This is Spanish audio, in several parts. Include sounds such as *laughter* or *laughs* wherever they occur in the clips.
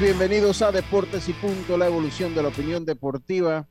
Bienvenidos a Deportes y Punto, la evolución de la opinión deportiva.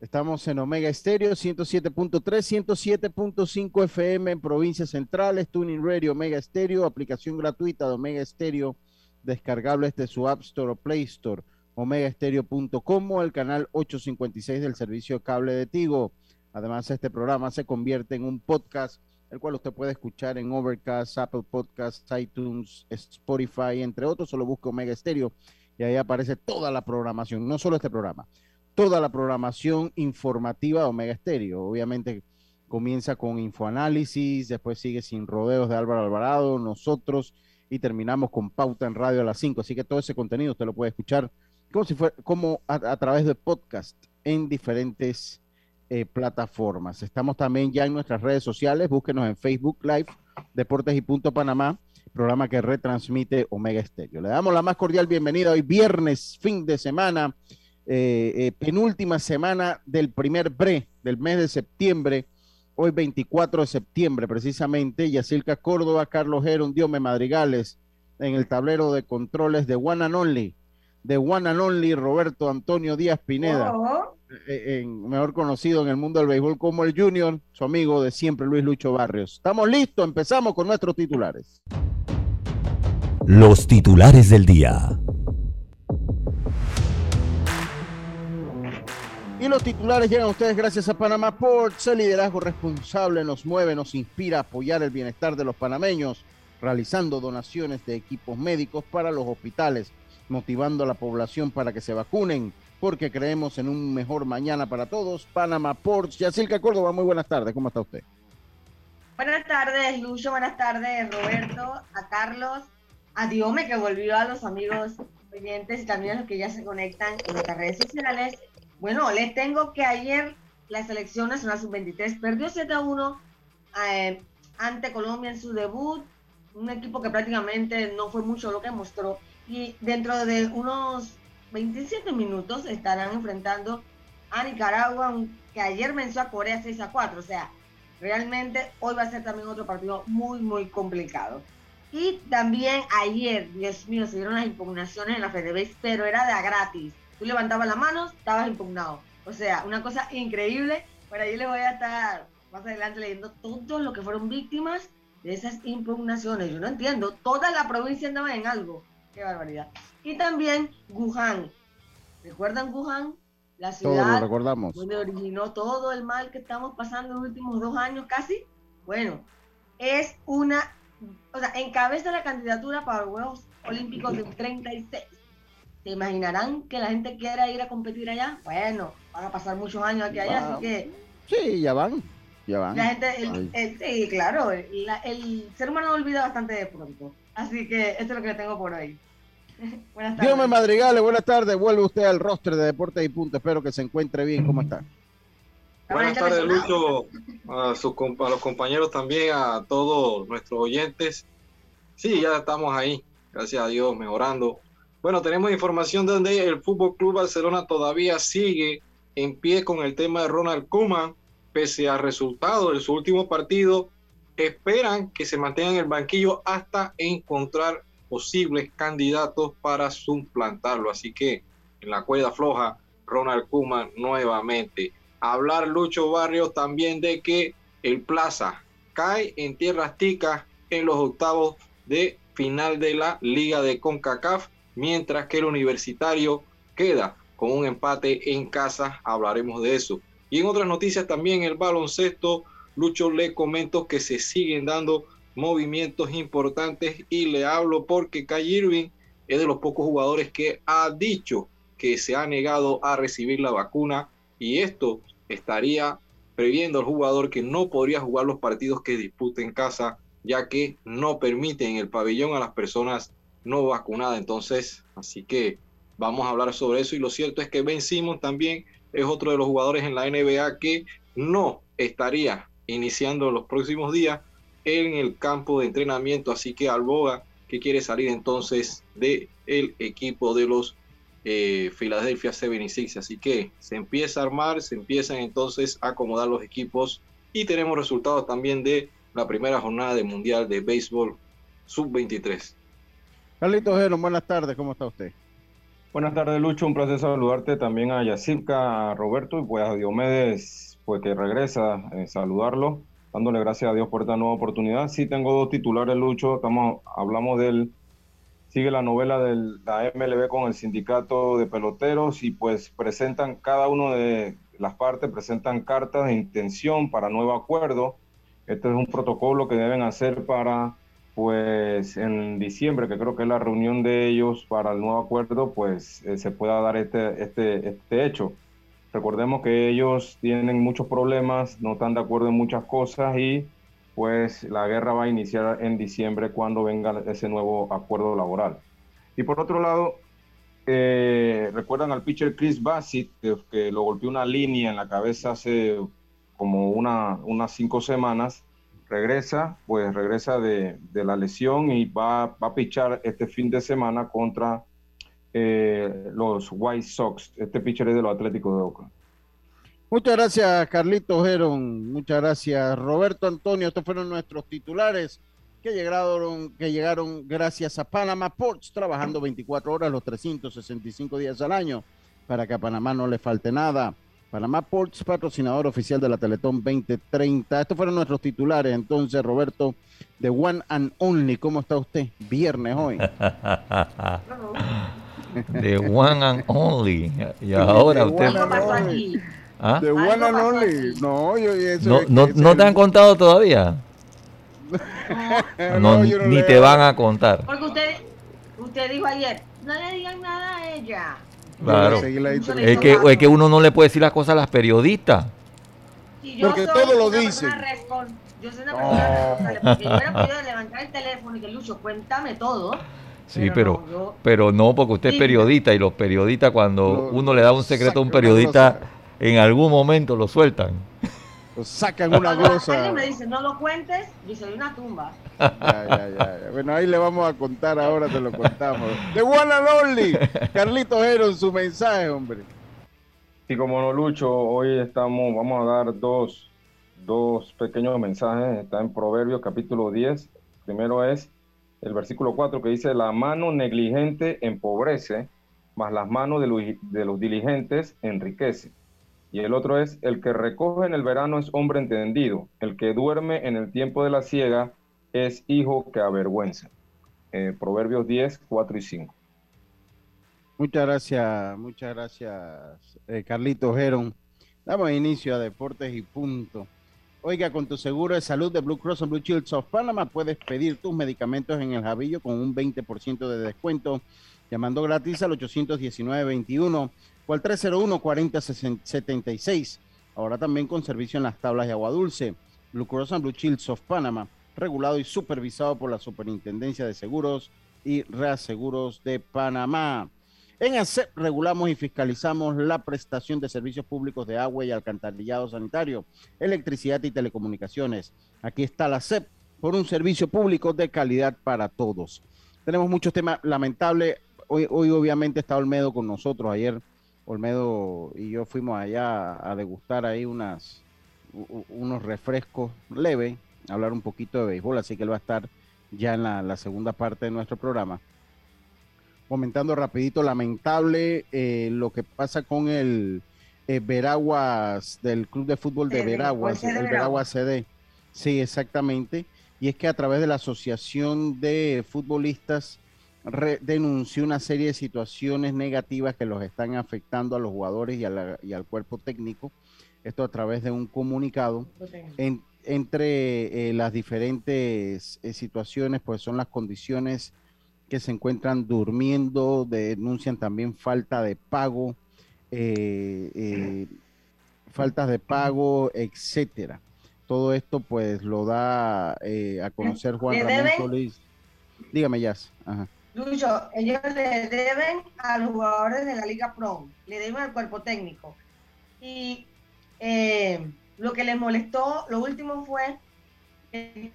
Estamos en Omega Estéreo 107.3, 107.5 FM en provincias centrales, Tuning Radio Omega Estéreo, aplicación gratuita de Omega Estéreo, descargable desde su App Store o Play Store, omegaestereo.com o el canal 856 del servicio cable de Tigo. Además, este programa se convierte en un podcast el cual usted puede escuchar en Overcast, Apple Podcasts, iTunes, Spotify, entre otros, solo busca Omega Stereo y ahí aparece toda la programación, no solo este programa, toda la programación informativa de Omega Stereo. Obviamente comienza con Infoanálisis, después sigue Sin Rodeos de Álvaro Alvarado, nosotros y terminamos con Pauta en Radio a las 5. Así que todo ese contenido usted lo puede escuchar como si fuera como a, a través de podcast en diferentes eh, plataformas. Estamos también ya en nuestras redes sociales, búsquenos en Facebook Live, Deportes y Punto Panamá, programa que retransmite Omega Estéreo. Le damos la más cordial bienvenida hoy viernes, fin de semana, eh, eh, penúltima semana del primer pre del mes de septiembre, hoy 24 de septiembre precisamente, Yacilca Córdoba, Carlos Heron, Diome Madrigales, en el tablero de controles de One and Only, de One and Only Roberto Antonio Díaz Pineda. En, mejor conocido en el mundo del béisbol como el Junior, su amigo de siempre Luis Lucho Barrios. Estamos listos, empezamos con nuestros titulares. Los titulares del día. Y los titulares llegan a ustedes gracias a Panamá Ports. El liderazgo responsable nos mueve, nos inspira a apoyar el bienestar de los panameños, realizando donaciones de equipos médicos para los hospitales, motivando a la población para que se vacunen porque creemos en un mejor mañana para todos. Panamá Ports, Yacilca Córdoba, muy buenas tardes, ¿cómo está usted? Buenas tardes, Lucho, buenas tardes, Roberto, a Carlos, a Diome, que volvió a los amigos oyentes y también a los que ya se conectan en nuestras redes sociales. Bueno, les tengo que ayer la selección nacional sub-23 perdió 7 a 1 eh, ante Colombia en su debut, un equipo que prácticamente no fue mucho lo que mostró. Y dentro de unos 27 minutos estarán enfrentando a Nicaragua, que ayer venció a Corea 6 a 4. O sea, realmente hoy va a ser también otro partido muy, muy complicado. Y también ayer, Dios mío, se dieron las impugnaciones en la FedeBase, pero era de gratis. Tú levantabas la mano, estabas impugnado. O sea, una cosa increíble. Por ahí les voy a estar más adelante leyendo todo lo que fueron víctimas de esas impugnaciones. Yo no entiendo. Toda la provincia andaba en algo. Qué barbaridad. Y también Wuhan. ¿Recuerdan Wuhan? La ciudad recordamos. donde originó todo el mal que estamos pasando en los últimos dos años casi. Bueno, es una, o sea, encabeza la candidatura para los Juegos Olímpicos del 36. ¿Se imaginarán que la gente quiera ir a competir allá? Bueno, van a pasar muchos años aquí allá, así que... Sí, ya van, ya van. La gente, sí, claro, el ser humano olvida bastante de pronto. Así que esto es lo que tengo por hoy. *laughs* buenas tardes. Dios Madrigales, buenas tardes. Vuelve usted al rostro de Deportes y Punto. Espero que se encuentre bien. ¿Cómo está? Buenas tardes, Lucho, a, a los compañeros también, a todos nuestros oyentes. Sí, ya estamos ahí, gracias a Dios, mejorando. Bueno, tenemos información donde el Fútbol Club Barcelona todavía sigue en pie con el tema de Ronald Koeman, pese al resultado de su último partido. Esperan que se mantenga en el banquillo hasta encontrar posibles candidatos para suplantarlo. Así que en la cuerda floja, Ronald Kuma nuevamente. Hablar Lucho Barrios también de que el Plaza cae en tierras ticas en los octavos de final de la Liga de CONCACAF, mientras que el Universitario queda con un empate en casa. Hablaremos de eso. Y en otras noticias también el baloncesto, Lucho le comento que se siguen dando movimientos importantes y le hablo porque Kai Irving es de los pocos jugadores que ha dicho que se ha negado a recibir la vacuna y esto estaría previendo al jugador que no podría jugar los partidos que dispute en casa ya que no permiten el pabellón a las personas no vacunadas. Entonces, así que vamos a hablar sobre eso y lo cierto es que Ben Simmons también es otro de los jugadores en la NBA que no estaría iniciando los próximos días en el campo de entrenamiento, así que Alboga que quiere salir entonces del el equipo de los eh, Philadelphia 76, así que se empieza a armar, se empiezan entonces a acomodar los equipos y tenemos resultados también de la primera jornada del Mundial de Béisbol Sub-23. Carlitos Gero, buenas tardes, ¿cómo está usted? Buenas tardes, Lucho, un placer saludarte también a Yacirca, a Roberto y pues a Diomedes, pues que regresa, eh, saludarlo, dándole gracias a Dios por esta nueva oportunidad. Sí tengo dos titulares, Lucho, estamos, hablamos del, sigue la novela de la MLB con el sindicato de peloteros y pues presentan, cada uno de las partes presentan cartas de intención para nuevo acuerdo este es un protocolo que deben hacer para, pues, en diciembre, que creo que es la reunión de ellos para el nuevo acuerdo, pues eh, se pueda dar este, este, este hecho. Recordemos que ellos tienen muchos problemas, no están de acuerdo en muchas cosas y pues la guerra va a iniciar en diciembre cuando venga ese nuevo acuerdo laboral. Y por otro lado, eh, recuerdan al pitcher Chris Bassett, que, que, lo golpeó una línea en la cabeza hace como una, unas cinco semanas, regresa, pues regresa de, la lesión y va, va, a pichar este fin de semana contra eh, los White Sox. Este pitcher es de los Atléticos de Oakland. Muchas gracias, Carlito Geron. Muchas gracias, Roberto Antonio. Estos fueron nuestros titulares que llegaron, que llegaron gracias a Panama Ports, trabajando 24 horas los 365 días al año para que a Panamá no le falte nada. Panamá Ports, patrocinador oficial de la Teletón 2030. Estos fueron nuestros titulares. Entonces, Roberto, de One and Only, ¿cómo está usted? Viernes hoy. *laughs* De One and Only. Y ahora usted. ¿Ah? De One and Only. No, yo, eso no, no, te han contado todavía. *laughs* no, ni te van a contar. Porque usted, usted dijo ayer, no le digan nada a ella. Claro. Es que, es que uno no le puede decir las cosas a las periodistas. Porque todo lo dicen. Yo soy una persona porque yo hubiera podido levantar el teléfono y que Lucho, cuéntame todo. Sí, pero, no, pero no, porque usted es periodista y los periodistas cuando uno le da un secreto a un periodista, en algún momento lo sueltan sacan una glosa. me dice, no lo cuentes, y soy una tumba. Ya, ya, ya, Bueno, ahí le vamos a contar, ahora te lo contamos. De One and Only, Carlitos Heron, su mensaje, hombre. Y como no, Lucho, hoy estamos, vamos a dar dos, dos pequeños mensajes. Está en Proverbios capítulo 10. Primero es el versículo 4 que dice, la mano negligente empobrece, mas las manos de los, diligentes enriquece. Y el otro es, el que recoge en el verano es hombre entendido, el que duerme en el tiempo de la siega es hijo que avergüenza. Eh, Proverbios 10, 4 y 5. Muchas gracias, muchas gracias, eh, Carlitos Geron. Damos inicio a Deportes y Punto. Oiga, con tu seguro de salud de Blue Cross and Blue Shield of Panama puedes pedir tus medicamentos en el Javillo con un 20% de descuento, llamando gratis al 819-21 o al 301-4076. Ahora también con servicio en las tablas de agua dulce. Blue Cross and Blue Shields of Panama, regulado y supervisado por la Superintendencia de Seguros y Reaseguros de Panamá. En ACEP regulamos y fiscalizamos la prestación de servicios públicos de agua y alcantarillado sanitario, electricidad y telecomunicaciones. Aquí está la CEP por un servicio público de calidad para todos. Tenemos muchos temas lamentables. Hoy, hoy obviamente está Olmedo con nosotros. Ayer Olmedo y yo fuimos allá a degustar ahí unas, unos refrescos leves, hablar un poquito de béisbol, así que él va a estar ya en la, segunda parte de nuestro programa. Comentando rapidito, lamentable eh, lo que pasa con el eh, Veraguas, del Club de Fútbol de Veraguas, el Veraguas CD. Sí, exactamente. Y es que a través de la Asociación de Futbolistas denunció una serie de situaciones negativas que los están afectando a los jugadores y, al cuerpo técnico. Esto a través de un comunicado. entre eh, las diferentes situaciones, pues son las condiciones que se encuentran durmiendo, denuncian también falta de pago, eh, faltas de pago, etcétera. Todo esto pues lo da a conocer Juan Ramón Solís. Dígame, Jazz. Ajá. Lucho, ellos le deben a los jugadores de la Liga Pro, le deben al cuerpo técnico. Y eh, lo que les molestó, lo último fue que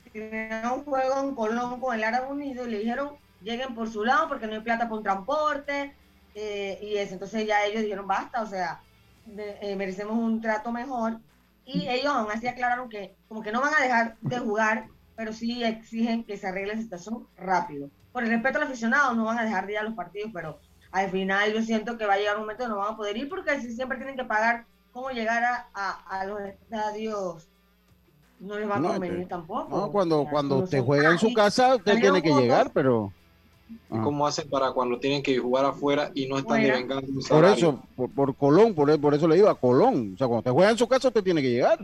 un juego en Colón con el Árabe Unido y le dijeron lleguen por su lado porque no hay plata para un transporte eh, y eso. Entonces ya ellos dijeron basta, o sea, eh, merecemos un trato mejor. Y ellos aún así aclararon que como que no van a dejar de jugar, pero sí exigen que se arregle la situación rápido por el respeto al aficionado, no van a dejar de ir a los partidos, pero al final yo siento que va a llegar un momento que no van a poder ir porque si siempre tienen que pagar cómo llegar a, los estadios no les va a convenir tampoco. No, cuando, cuando usted juega en su casa, usted tiene que llegar, pero... ¿Y cómo hacen para cuando tienen que jugar afuera y no están devengando un Por eso, por, Colón, por, por, eso le digo a Colón. O sea, cuando usted juega en su casa, usted tiene que llegar.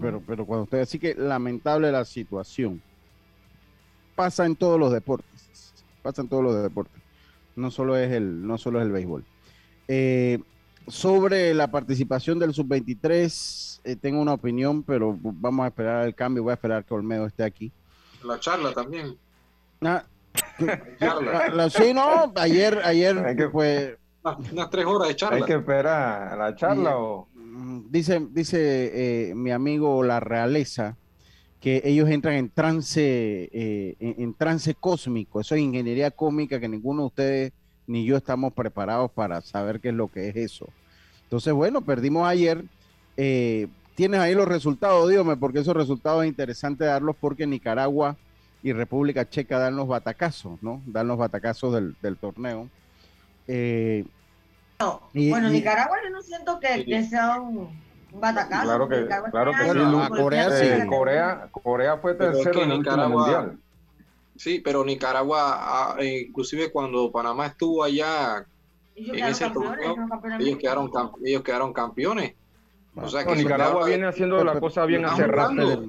Pero, pero cuando usted, así que lamentable la situación pasa en todos los deportes. Pasa en todos los deportes. No solo es el, no solo es el béisbol. Eh, sobre la participación del sub-23, eh, tengo una opinión, pero vamos a esperar el cambio. Voy a esperar que Olmedo esté aquí. La charla también. Ah, *laughs* la, sí, no, ayer, ayer fue. Unas tres horas de charla. Hay que esperar la charla o. Dice, dice eh, mi amigo La Realeza que ellos entran en trance, eh, en, trance cósmico. Eso es ingeniería cósmica que ninguno de ustedes ni yo estamos preparados para saber qué es lo que es eso. Entonces, bueno, perdimos ayer. Eh, tienes ahí los resultados, dígame, porque esos resultados es interesante darlos porque Nicaragua y República Checa dan los batacazos, ¿no? Dan los batacazos del, torneo. Eh, bueno, Nicaragua yo no siento que, que sea un Claro que, claro que sí. Corea, sí. Corea, Corea fue tercero en el mundial. Sí, pero Nicaragua, ah, eh, inclusive cuando Panamá estuvo allá en ese torneo, ellos quedaron, ellos quedaron campeones. O sea que Nicaragua viene haciendo la cosa bien hace rato.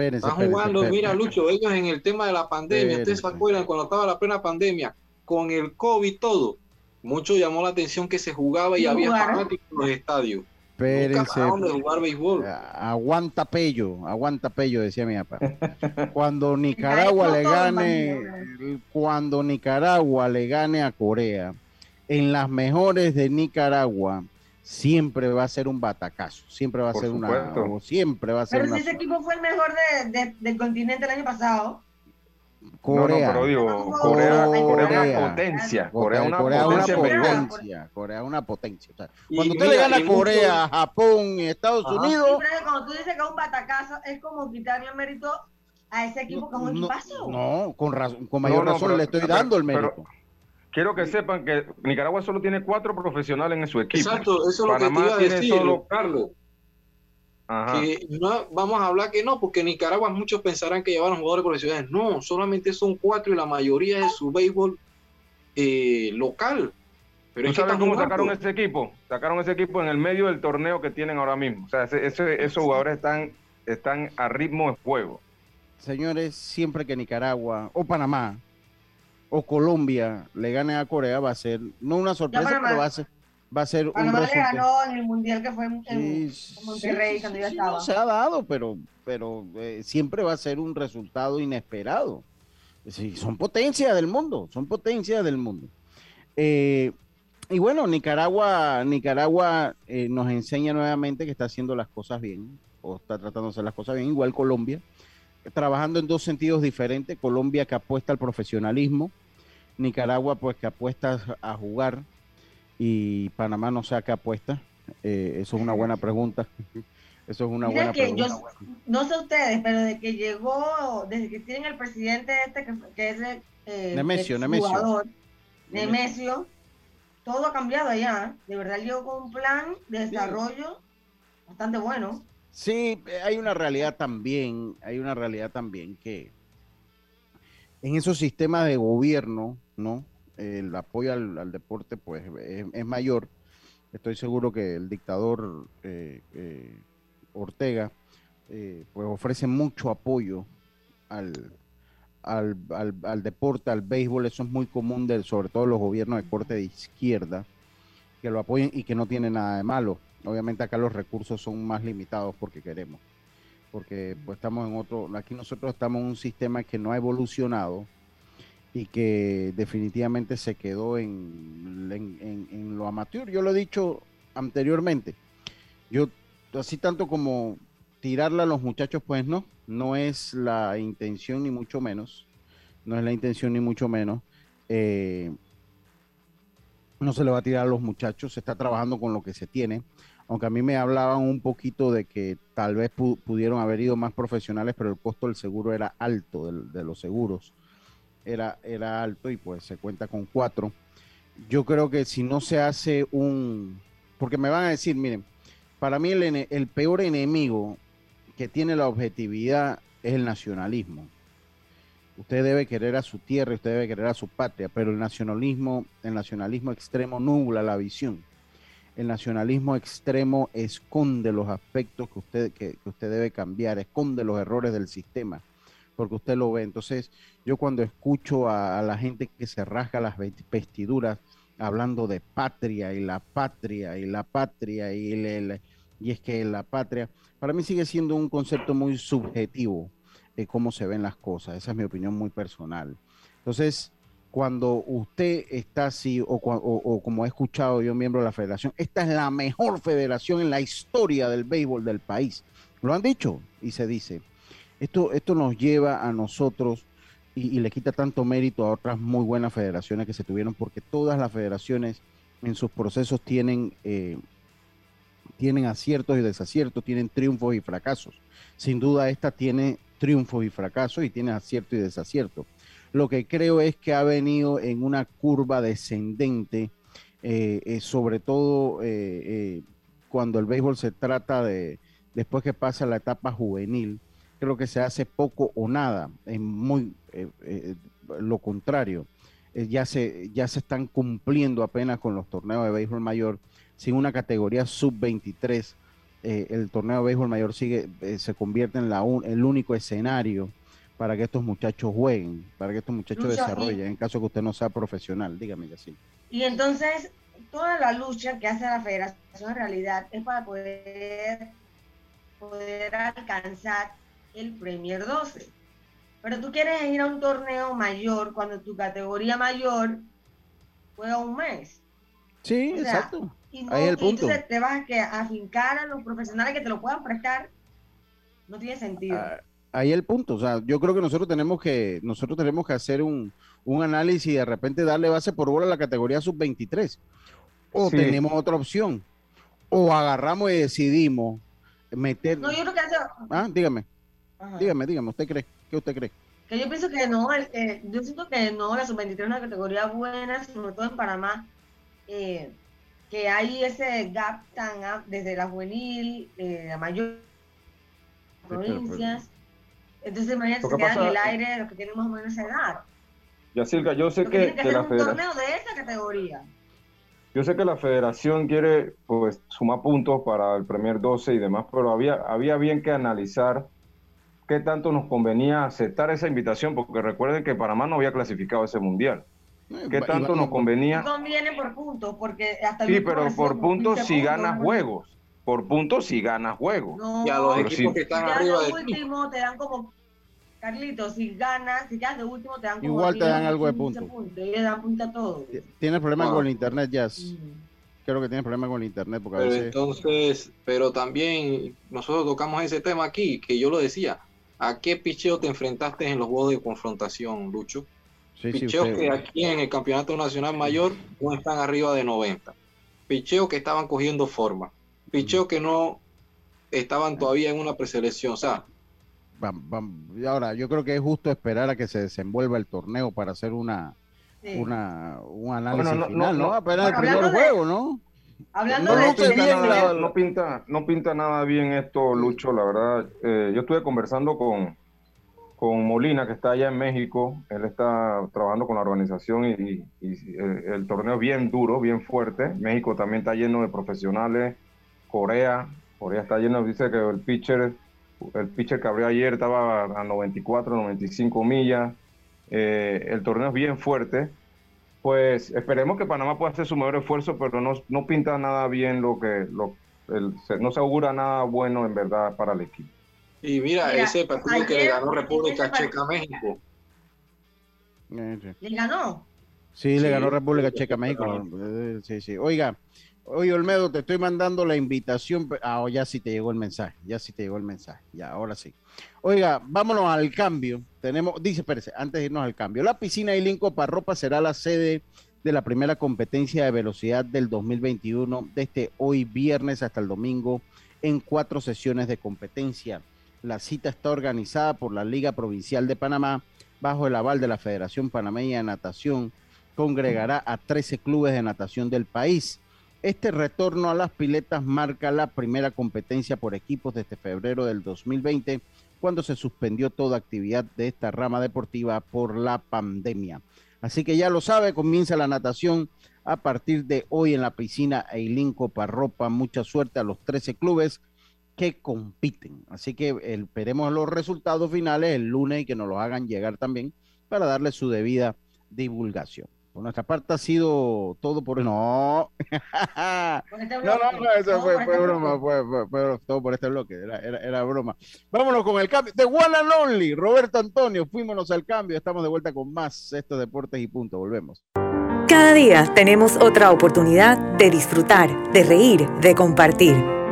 Están jugando, mira Lucho, ellos en el tema de la pandemia, ustedes se acuerdan cuando estaba la plena pandemia, con el COVID todo, mucho llamó la atención que se jugaba y había fanáticos en los estadios. Espérense. Aguanta pello, aguanta pello, decía mi papá. *laughs* Cuando Nicaragua le gane, cuando Nicaragua le gane a Corea, en las mejores de Nicaragua, siempre va a ser un batacazo, siempre va a ser una, siempre va a ser Pero si ese equipo fue el mejor del continente el año pasado. Corea. No, pero digo, Corea, Corea, una potencia. Corea, una potencia. Corea una potencia. cuando usted le gana a Corea, Japón Estados Unidos. cuando tú dices que es un batacazo, es como quitarle mérito a ese equipo que es un equipazo. No, con, razón, con mayor razón le estoy dando el mérito. Quiero que sepan que Nicaragua solo tiene cuatro profesionales en su equipo. Exacto, eso es lo que te iba a decir, solo... Carlos que no vamos a hablar que no, porque Nicaragua muchos pensarán que llevaron jugadores profesionales. No, solamente son cuatro y la mayoría es su béisbol eh, local. Pero ¿Tú sabes cómo sacaron ese equipo? Sacaron ese equipo en el medio del torneo que tienen ahora mismo. O sea, esos jugadores están, están a ritmo de juego. Señores, siempre que Nicaragua o Panamá o Colombia le gane a Corea va a ser, no una sorpresa, pero va a ser va a ser un ganó en el mundial que fue en, Monterrey cuando ya estaba. se ha dado, pero, pero eh, siempre va a ser un resultado inesperado. son potencias del mundo, son potencias del mundo. Eh, y bueno, Nicaragua, Nicaragua eh, nos enseña nuevamente que está haciendo las cosas bien, o está tratando de hacer las cosas bien, igual Colombia, trabajando en dos sentidos diferentes. Colombia que apuesta al profesionalismo, Nicaragua pues que apuesta a jugar y Panamá no saca apuesta? Eh, eso es una buena pregunta. *laughs* Eso es una buena pregunta. no sé ustedes, pero desde que llegó, desde que tienen el presidente este, que, es el eh, Nemesio, Nemesio. Nemesio, todo ha cambiado allá. De verdad llegó con un plan de desarrollo bastante bueno. Sí, hay una realidad también, hay una realidad también que en esos sistemas de gobierno, ¿no? El apoyo al, deporte, pues, es, mayor. Estoy seguro que el dictador eh, eh, Ortega, eh, pues, ofrece mucho apoyo al, al, al, deporte, al béisbol. Eso es muy común, de, sobre todo los gobiernos de corte de izquierda, que lo apoyen y que no tiene nada de malo. Obviamente acá los recursos son más limitados porque queremos porque pues estamos en otro, aquí nosotros estamos en un sistema que no ha evolucionado y que definitivamente se quedó en, en, lo amateur. Yo lo he dicho anteriormente, yo así tanto como tirarla a los muchachos, pues no, no es la intención ni mucho menos, no es la intención ni mucho menos. Eh, no se le va a tirar a los muchachos, se está trabajando con lo que se tiene aunque a mí me hablaban un poquito de que tal vez pudieron haber ido más profesionales, pero el costo del seguro era alto, de, los seguros era, era alto y pues se cuenta con cuatro. Yo creo que si no se hace un, porque me van a decir, miren, para mí el, el peor enemigo que tiene la objetividad es el nacionalismo. Usted debe querer a su tierra, usted debe querer a su patria, pero el nacionalismo, el nacionalismo extremo nubla la visión el nacionalismo extremo esconde los aspectos que usted, que, usted debe cambiar, esconde los errores del sistema, porque usted lo ve. Entonces, yo cuando escucho a, la gente que se rasga las vestiduras hablando de patria y la patria y la patria y, y es que la patria, para mí sigue siendo un concepto muy subjetivo de cómo se ven las cosas. Esa es mi opinión muy personal. Entonces, cuando usted está así, o, como he escuchado yo, miembro de la federación, esta es la mejor federación en la historia del béisbol del país. Lo han dicho y se dice. Esto, esto nos lleva a nosotros y, le quita tanto mérito a otras muy buenas federaciones que se tuvieron, porque todas las federaciones en sus procesos tienen, eh, tienen aciertos y desaciertos, tienen triunfos y fracasos. Sin duda esta tiene triunfos y fracasos y tiene acierto y desacierto. Lo que creo es que ha venido en una curva descendente, eh, eh, sobre todo eh, cuando el béisbol se trata de, después que pasa la etapa juvenil, creo que se hace poco o nada, es muy lo contrario. ya, se, ya se están cumpliendo apenas con los torneos de béisbol mayor sin una categoría sub-23. el torneo de béisbol mayor sigue, se convierte en la el único escenario para que estos muchachos jueguen, para que estos muchachos desarrollen, en caso que usted no sea profesional, dígame así. Y entonces, toda la lucha que hace la federación en realidad es para poder, poder alcanzar el Premier 12. Pero tú quieres ir a un torneo mayor cuando tu categoría mayor juega un mes. Sí, exacto. Y Ahí el punto. entonces te vas a, que, a afincar a los profesionales que te lo puedan prestar. No tiene sentido. Ah, ahí el punto. O sea, yo creo que nosotros tenemos que, nosotros tenemos que hacer un, análisis y de repente darle base por bola a la categoría sub-23. O tenemos otra opción. O agarramos y decidimos meter. No, yo creo que hace... Ah, dígame. Dígame, dígame, ¿usted cree? ¿Qué usted cree? Que yo pienso que no, yo siento que no, la sub-23 es una categoría buena, sobre todo en Panamá, eh, que hay ese gap tan desde la juvenil, eh, la mayor provincias. Entonces, imagínate, se quedan en el aire los que tienen más o menos esa edad. Yacirca, yo sé que, que, la un torneo de esa categoría. Yo sé que la federación quiere pues sumar puntos para el Premier 12 y demás, pero había, había bien que analizar qué tanto nos convenía aceptar esa invitación, porque recuerden que Panamá no había clasificado ese mundial. ¿Qué tanto nos convenía? No conviene por puntos, porque hasta Sí, pero por puntos si ganas juegos por puntos si ganas juegos. No, y a los equipos que están arriba de último te dan como Carlitos, si ganas, si quedas de último te dan como Igual te dan algo de puntos. Punto, y le dan punta a todo. Tienes problemas ah. con el internet, Jazz. Mm. Creo que tienes problemas con el internet porque pero entonces, pero también nosotros tocamos ese tema aquí, que yo lo decía. ¿A qué picheo te enfrentaste en los juegos de confrontación, Lucho? Sí, Picheos que aquí en el Campeonato Nacional Mayor no están arriba de 90. Picheos que estaban cogiendo forma picheo que no estaban todavía en una preselección. O sea, ahora yo creo que es justo esperar a que se desenvuelva el torneo para hacer una, una un análisis final, ¿no? no, el primer juego, ¿no? Hablando de no, pinta, no pinta nada bien esto, Lucho, la verdad. Eh, yo estuve conversando con, con Molina, que está allá en México. Él está trabajando con la organización y, el, torneo es bien duro, bien fuerte. México también está lleno de profesionales. Corea, Corea está lleno, dice que el pitcher, el pitcher que abrió ayer estaba a 94, 95 millas. Eh, el torneo es bien fuerte. Pues esperemos que Panamá pueda hacer su mayor esfuerzo, pero no, no pinta nada bien lo que, lo, no se augura nada bueno en verdad para el equipo. Y mira, ese partido que le ganó República Checa a México. ¿Le ganó? Sí, le ganó República Checa a México. Eh, sí, sí. Oiga, oye Olmedo, te estoy mandando la invitación. Ah, oh, ya sí te llegó el mensaje, ya sí te llegó el mensaje. Ya, ahora sí. Oiga, vámonos al cambio. Tenemos, dice Pérez, antes de irnos al cambio. La piscina Ilinco Parropa será la sede de la primera competencia de velocidad del 2021, desde hoy viernes hasta el domingo, en cuatro sesiones de competencia. La cita está organizada por la Liga Provincial de Panamá bajo el aval de la Federación Panameña de Natación. Congregará a 13 clubes de natación del país. Este retorno a las piletas marca la primera competencia por equipos desde febrero del 2020, cuando se suspendió toda actividad de esta rama deportiva por la pandemia. Así que ya lo sabe, comienza la natación a partir de hoy en la piscina Eilinco Parropa. Mucha suerte a los 13 clubes que compiten. Así que esperemos los resultados finales el lunes y que nos los hagan llegar también para darle su debida divulgación. Por nuestra parte ha sido todo por... No, este no, no, no, eso fue, este broma, fue, todo por este bloque, era, era, broma. Vámonos con el cambio. De One and Only, Roberto Antonio, fuímonos al cambio, estamos de vuelta con más estos deportes y punto, volvemos. Cada día tenemos otra oportunidad de disfrutar, de reír, de compartir.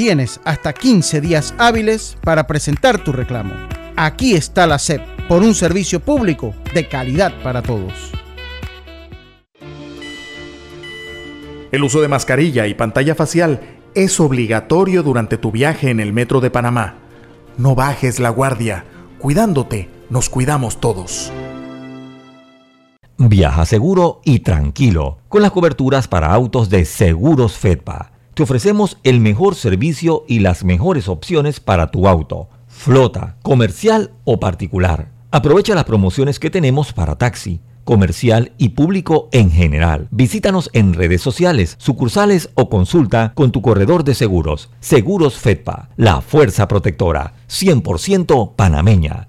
Tienes hasta 15 días hábiles para presentar tu reclamo. Aquí está la SEP por un servicio público de calidad para todos. El uso de mascarilla y pantalla facial es obligatorio durante tu viaje en el metro de Panamá. No bajes la guardia. Cuidándote, nos cuidamos todos. Viaja seguro y tranquilo con las coberturas para autos de Seguros Fedpa. Te ofrecemos el mejor servicio y las mejores opciones para tu auto, flota, comercial o particular. Aprovecha las promociones que tenemos para taxi, comercial y público en general. Visítanos en redes sociales, sucursales o consulta con tu corredor de seguros. Seguros Fedpa, la fuerza protectora, 100% panameña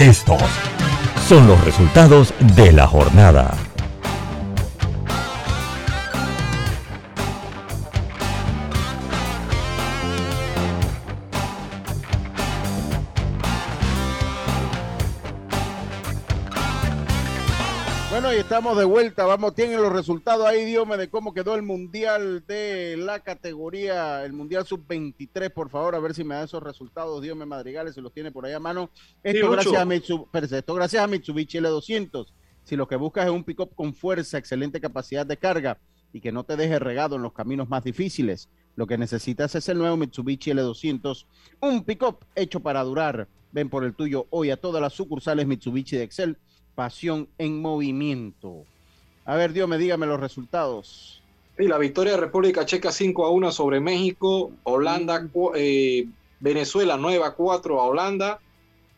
Estos son los resultados de la jornada. Estamos de vuelta. Vamos, tienen los resultados ahí, Dios de cómo quedó el mundial de la categoría, el mundial sub-23, por favor, a ver si me da esos resultados. Dios me madrigales, se los tiene por ahí a mano. Esto, gracias a, esto gracias a Mitsubishi L200. Si lo que buscas es un pick-up con fuerza, excelente capacidad de carga y que no te deje regado en los caminos más difíciles, lo que necesitas es el nuevo Mitsubishi L200, un pick-up hecho para durar. Ven por el tuyo hoy a todas las sucursales Mitsubishi de Excel pasión en movimiento. A ver, Dios me dígame los resultados. Sí, la victoria de República Checa 5 a 1 sobre México, Holanda, eh, Venezuela 9 a 4 a Holanda,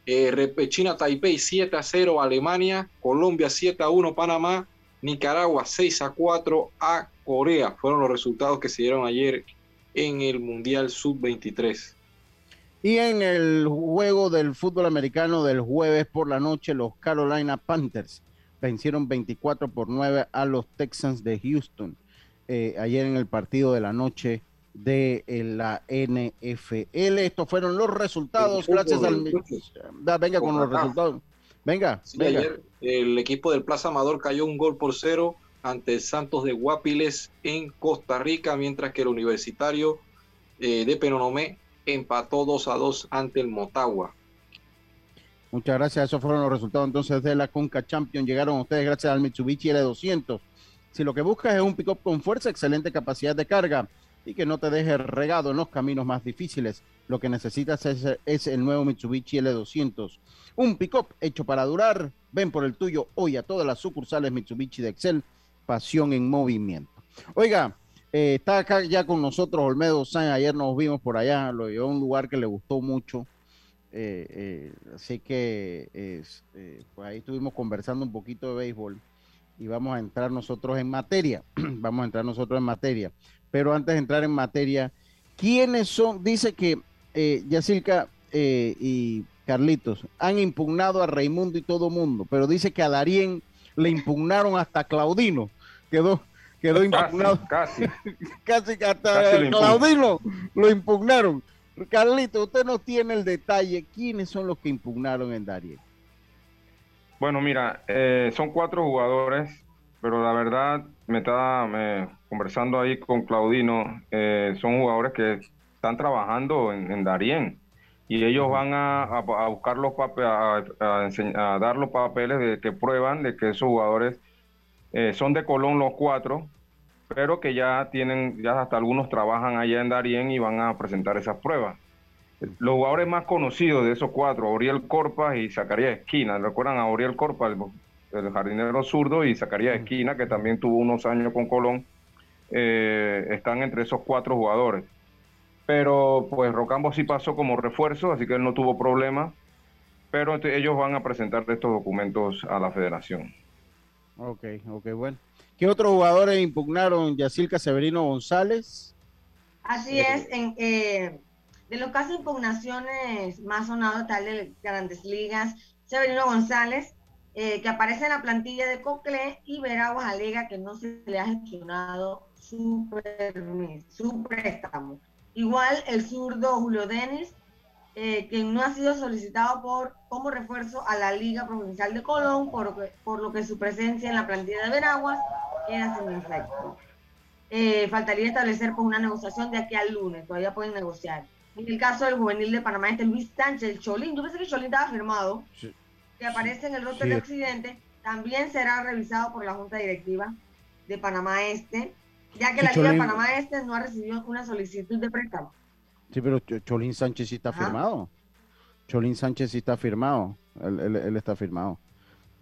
eh, China Taipei 7 a 0 a Alemania, Colombia 7 a 1 Panamá, Nicaragua 6 a 4 a Corea. Fueron los resultados que se dieron ayer en el Mundial Sub-23. Y en el juego del fútbol americano del jueves por la noche, los Carolina Panthers vencieron 24 por 9 a los Texans de Houston. Eh, ayer en el partido de la noche de eh, la NFL. Estos fueron los resultados. Gracias al. venga con los resultados. Venga, venga. Ayer el equipo del Plaza Amador cayó un gol por cero ante Santos de Guapiles en Costa Rica, mientras que el universitario eh, de Penonomé empató 2 a 2 ante el Motagua. Muchas gracias. Esos fueron los resultados entonces de la Conca Champion. Llegaron ustedes gracias al Mitsubishi L200. Si lo que buscas es un pick-up con fuerza, excelente capacidad de carga y que no te deje regado en los caminos más difíciles, lo que necesitas es, el nuevo Mitsubishi L200. Un pick-up hecho para durar. Ven por el tuyo hoy a todas las sucursales Mitsubishi de Excel. Pasión en movimiento. Oiga, eh, está acá ya con nosotros Olmedo San. Ayer nos vimos por allá, lo llevó a un lugar que le gustó mucho. Eh, eh, así que pues ahí estuvimos conversando un poquito de béisbol y vamos a entrar nosotros en materia. *clears throat* vamos a entrar nosotros en materia. Pero antes de entrar en materia, ¿quiénes son? Dice que Yacilca y Carlitos han impugnado a Raimundo y todo mundo, pero dice que a Darien le impugnaron hasta Claudino. Quedó, quedó impugnado. Casi, *laughs* casi, hasta Claudino lo impugnaron. Carlito, usted no tiene el detalle. ¿Quiénes son los que impugnaron en Darien? Bueno, mira, eh, son cuatro jugadores, pero la verdad me estaba conversando ahí con Claudino. Eh, son jugadores que están trabajando en, Darien y ellos van a, buscar los papeles, a, dar los papeles de que prueban de que esos jugadores eh, son de Colón los cuatro, pero que ya tienen, ya hasta algunos trabajan allá en Darien y van a presentar esas pruebas. Los jugadores más conocidos de esos cuatro, Auriel Corpa y Zacarías Esquina, recuerdan a Auriel Corpa, el, jardinero zurdo, y Zacarías Esquina, que también tuvo unos años con Colón, eh, están entre esos cuatro jugadores. Pero pues Rocambo sí pasó como refuerzo, así que él no tuvo problema, pero ellos van a presentar estos documentos a la federación. Ok, ok, bueno. ¿Qué otros jugadores impugnaron? Yacilca Severino González. Así es, en, eh, de los casos de impugnaciones más sonados, tal de grandes ligas, Severino González, eh, que aparece en la plantilla de Cocle, y Veraguas alega que no se le ha gestionado su, su préstamo. Igual el zurdo Julio Denis eh, que no ha sido solicitado por, como refuerzo a la Liga Provincial de Colón, por, por lo que su presencia en la plantilla de Veraguas queda sin efecto. Eh, faltaría establecer pues, una negociación de aquí al lunes, todavía pueden negociar. En el caso del juvenil de Panamá, este Luis Sánchez, el Cholín, yo pensé que Cholín estaba firmado, que aparece en el roster de Occidente, también será revisado por la Junta Directiva de Panamá Este, ya que la Liga de Panamá Este no ha recibido una solicitud de préstamo. Sí, pero Cholín Sánchez sí está firmado. Cholín Sánchez sí está firmado. Él, está firmado.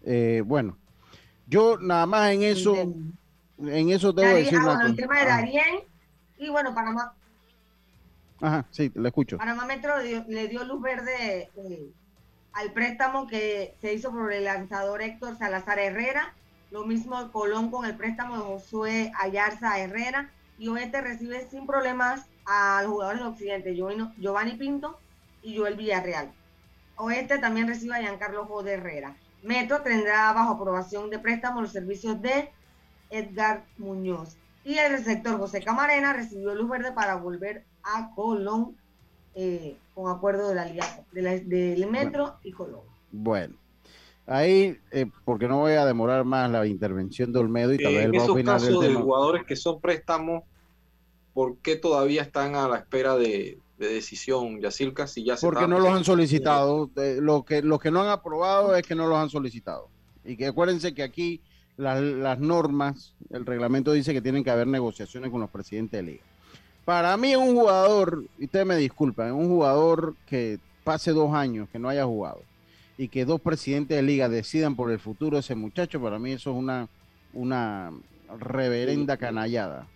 Eh, bueno, yo nada más en eso, en eso debo decir. Ah, bueno, el tema de Darien y bueno, Panamá. Ajá, sí, le escucho. Panamá Metro le dio, luz verde eh, al préstamo que se hizo por el lanzador Héctor Salazar Herrera. Lo mismo Colón con el préstamo de Josué Ayarza Herrera. Y Oeste recibe sin problemas a los jugadores de Occidente, Giovanni Pinto y Joel Villarreal. Oeste también recibe a Giancarlo Jode Herrera. Metro tendrá bajo aprobación de préstamo los servicios de Edgar Muñoz. Y el sector José Camarena recibió luz verde para volver a Colón eh, con acuerdo de la alianza del Metro y Colón. Bueno, ahí, eh, porque no voy a demorar más la intervención de Olmedo y tal vez el esos casos de jugadores que son préstamos ¿por qué todavía están a la espera de, decisión, Yacilca? Si ya Porque no los han solicitado. lo, que, lo que no han aprobado es que no los han solicitado. Y que acuérdense que aquí las, normas, el reglamento dice que tienen que haber negociaciones con los presidentes de liga. Para mí un jugador, y ustedes me disculpan, un jugador que pase dos años que no haya jugado y que dos presidentes de liga decidan por el futuro de ese muchacho, para mí eso es una, una reverenda canallada.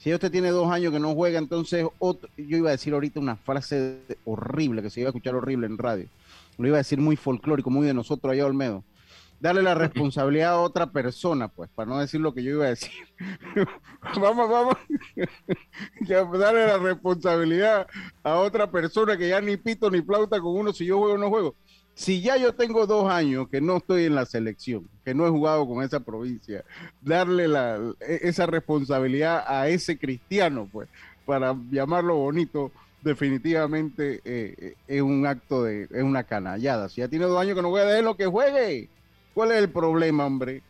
Si usted tiene dos años que no juega, entonces yo iba a decir ahorita una frase horrible, que se iba a escuchar horrible en radio. Lo iba a decir muy folclórico, muy de nosotros allá Olmedo. Darle la *laughs* responsabilidad a otra persona, pues, para no decir lo que yo iba a decir. *laughs* vamos, vamos. *laughs* darle la responsabilidad a otra persona que ya ni pito ni flauta con uno si yo juego o no juego si ya yo tengo dos años que no estoy en la selección, que no he jugado con esa provincia, darle la, e, esa responsabilidad a ese cristiano, pues, para llamarlo bonito, definitivamente eh, eh, es un acto de, es una canallada. Si ya tiene dos años que no voy a lo que juegue, ¿cuál es el problema, hombre?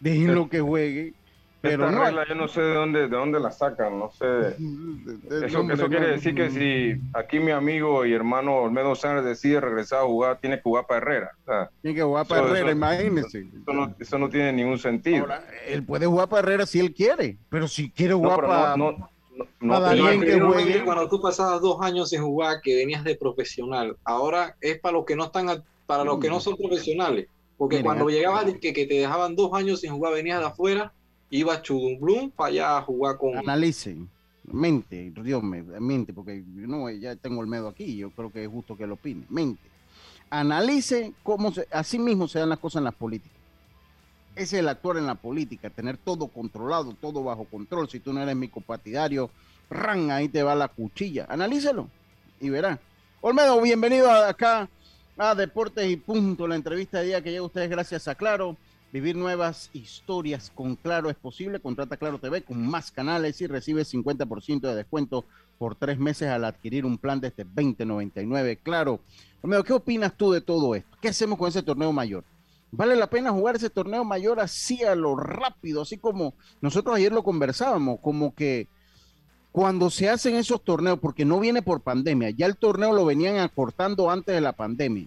lo que juegue. Pero no, regla yo no sé de dónde, de dónde la sacan, no sé. *laughs* Eso, eso quiere decir que si aquí mi amigo y hermano Olmedo Sánchez decide regresar a jugar, tiene que jugar para Herrera. tiene que jugar para Herrera, imagínese. Eso, no, tiene ningún sentido. él puede jugar para Herrera si él quiere, pero si quiere jugar para... No, no, que juegue. Cuando tú pasabas dos años sin jugar, que venías de profesional, ahora es para los que no están, para los que no son profesionales. Porque cuando llegabas que, que te dejaban dos años sin jugar, venías de afuera iba Chudumblum para allá a jugar con. Analicen, mente, Dios me mente, porque no, ya tengo el miedo aquí, yo creo que es justo que lo opine. Mente. Analice cómo se, así mismo se dan las cosas en las políticas. Ese es el actuar en la política, tener todo controlado, todo bajo control. Si tú no eres mi copartidario, ran, ahí te va la cuchilla. Analícelo y verá. Olmedo, bienvenido acá a Deportes y Punto, la entrevista de día que llega a ustedes gracias a Claro. Vivir nuevas historias con Claro es posible. Contrata Claro TV con más canales y recibe 50% de descuento por tres meses al adquirir un plan desde 2099. Claro. Romeo, ¿qué opinas tú de todo esto? ¿Qué hacemos con ese torneo mayor? ¿Vale la pena jugar ese torneo mayor así a lo rápido? Así como nosotros ayer lo conversábamos, como que cuando se hacen esos torneos, porque no viene por pandemia, ya el torneo lo venían acortando antes de la pandemia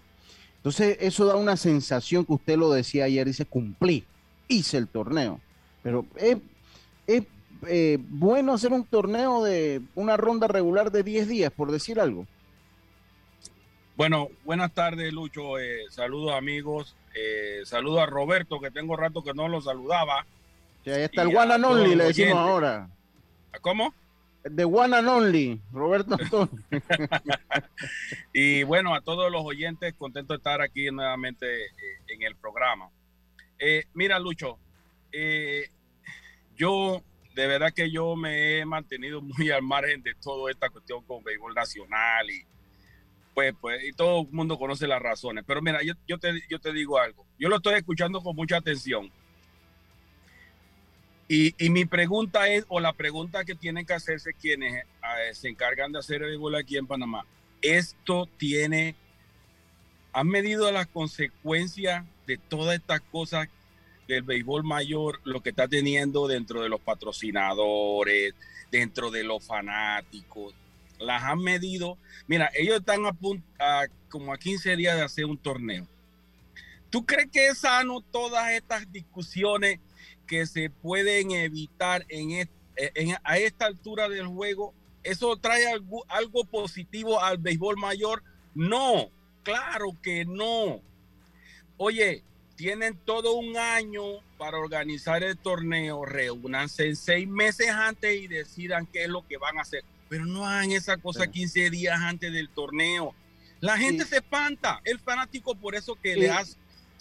entonces, eso da una sensación que usted lo decía ayer, dice, cumplí, hice el torneo. Pero es, eh, bueno hacer un torneo de una ronda regular de 10 días, por decir algo. Bueno, buenas tardes, Lucho. Eh, saludos, amigos. Eh, saludos a Roberto, que tengo rato que no lo saludaba. ahí está el One and Only, le decimos ahora. ¿Cómo? The one and only, Roberto *laughs* y bueno, a todos los oyentes, contento de estar aquí nuevamente eh, en el programa. Eh, mira, Lucho, eh, yo de verdad que yo me he mantenido *laughs* muy al margen de toda esta cuestión con béisbol nacional y pues, pues, y todo el mundo conoce las razones. Pero mira, yo, yo, te, yo te digo algo, yo lo estoy escuchando con mucha atención y, mi pregunta es, o la pregunta que tienen que hacerse quienes eh, se encargan de hacer el gol aquí en Panamá, esto tiene, han medido las consecuencias de todas estas cosas del béisbol mayor, lo que está teniendo dentro de los patrocinadores, dentro de los fanáticos, las han medido. Mira, ellos están a, punto, como a 15 días de hacer un torneo. ¿Tú crees que es sano todas estas discusiones que se pueden evitar en, a esta altura del juego? ¿Eso trae algo, algo positivo al béisbol mayor? No, claro que no. Oye, tienen todo un año para organizar el torneo, reúnanse seis meses antes y decidan qué es lo que van a hacer. Pero no hagan esa cosa 15 días antes del torneo. La gente se espanta, el fanático por eso que le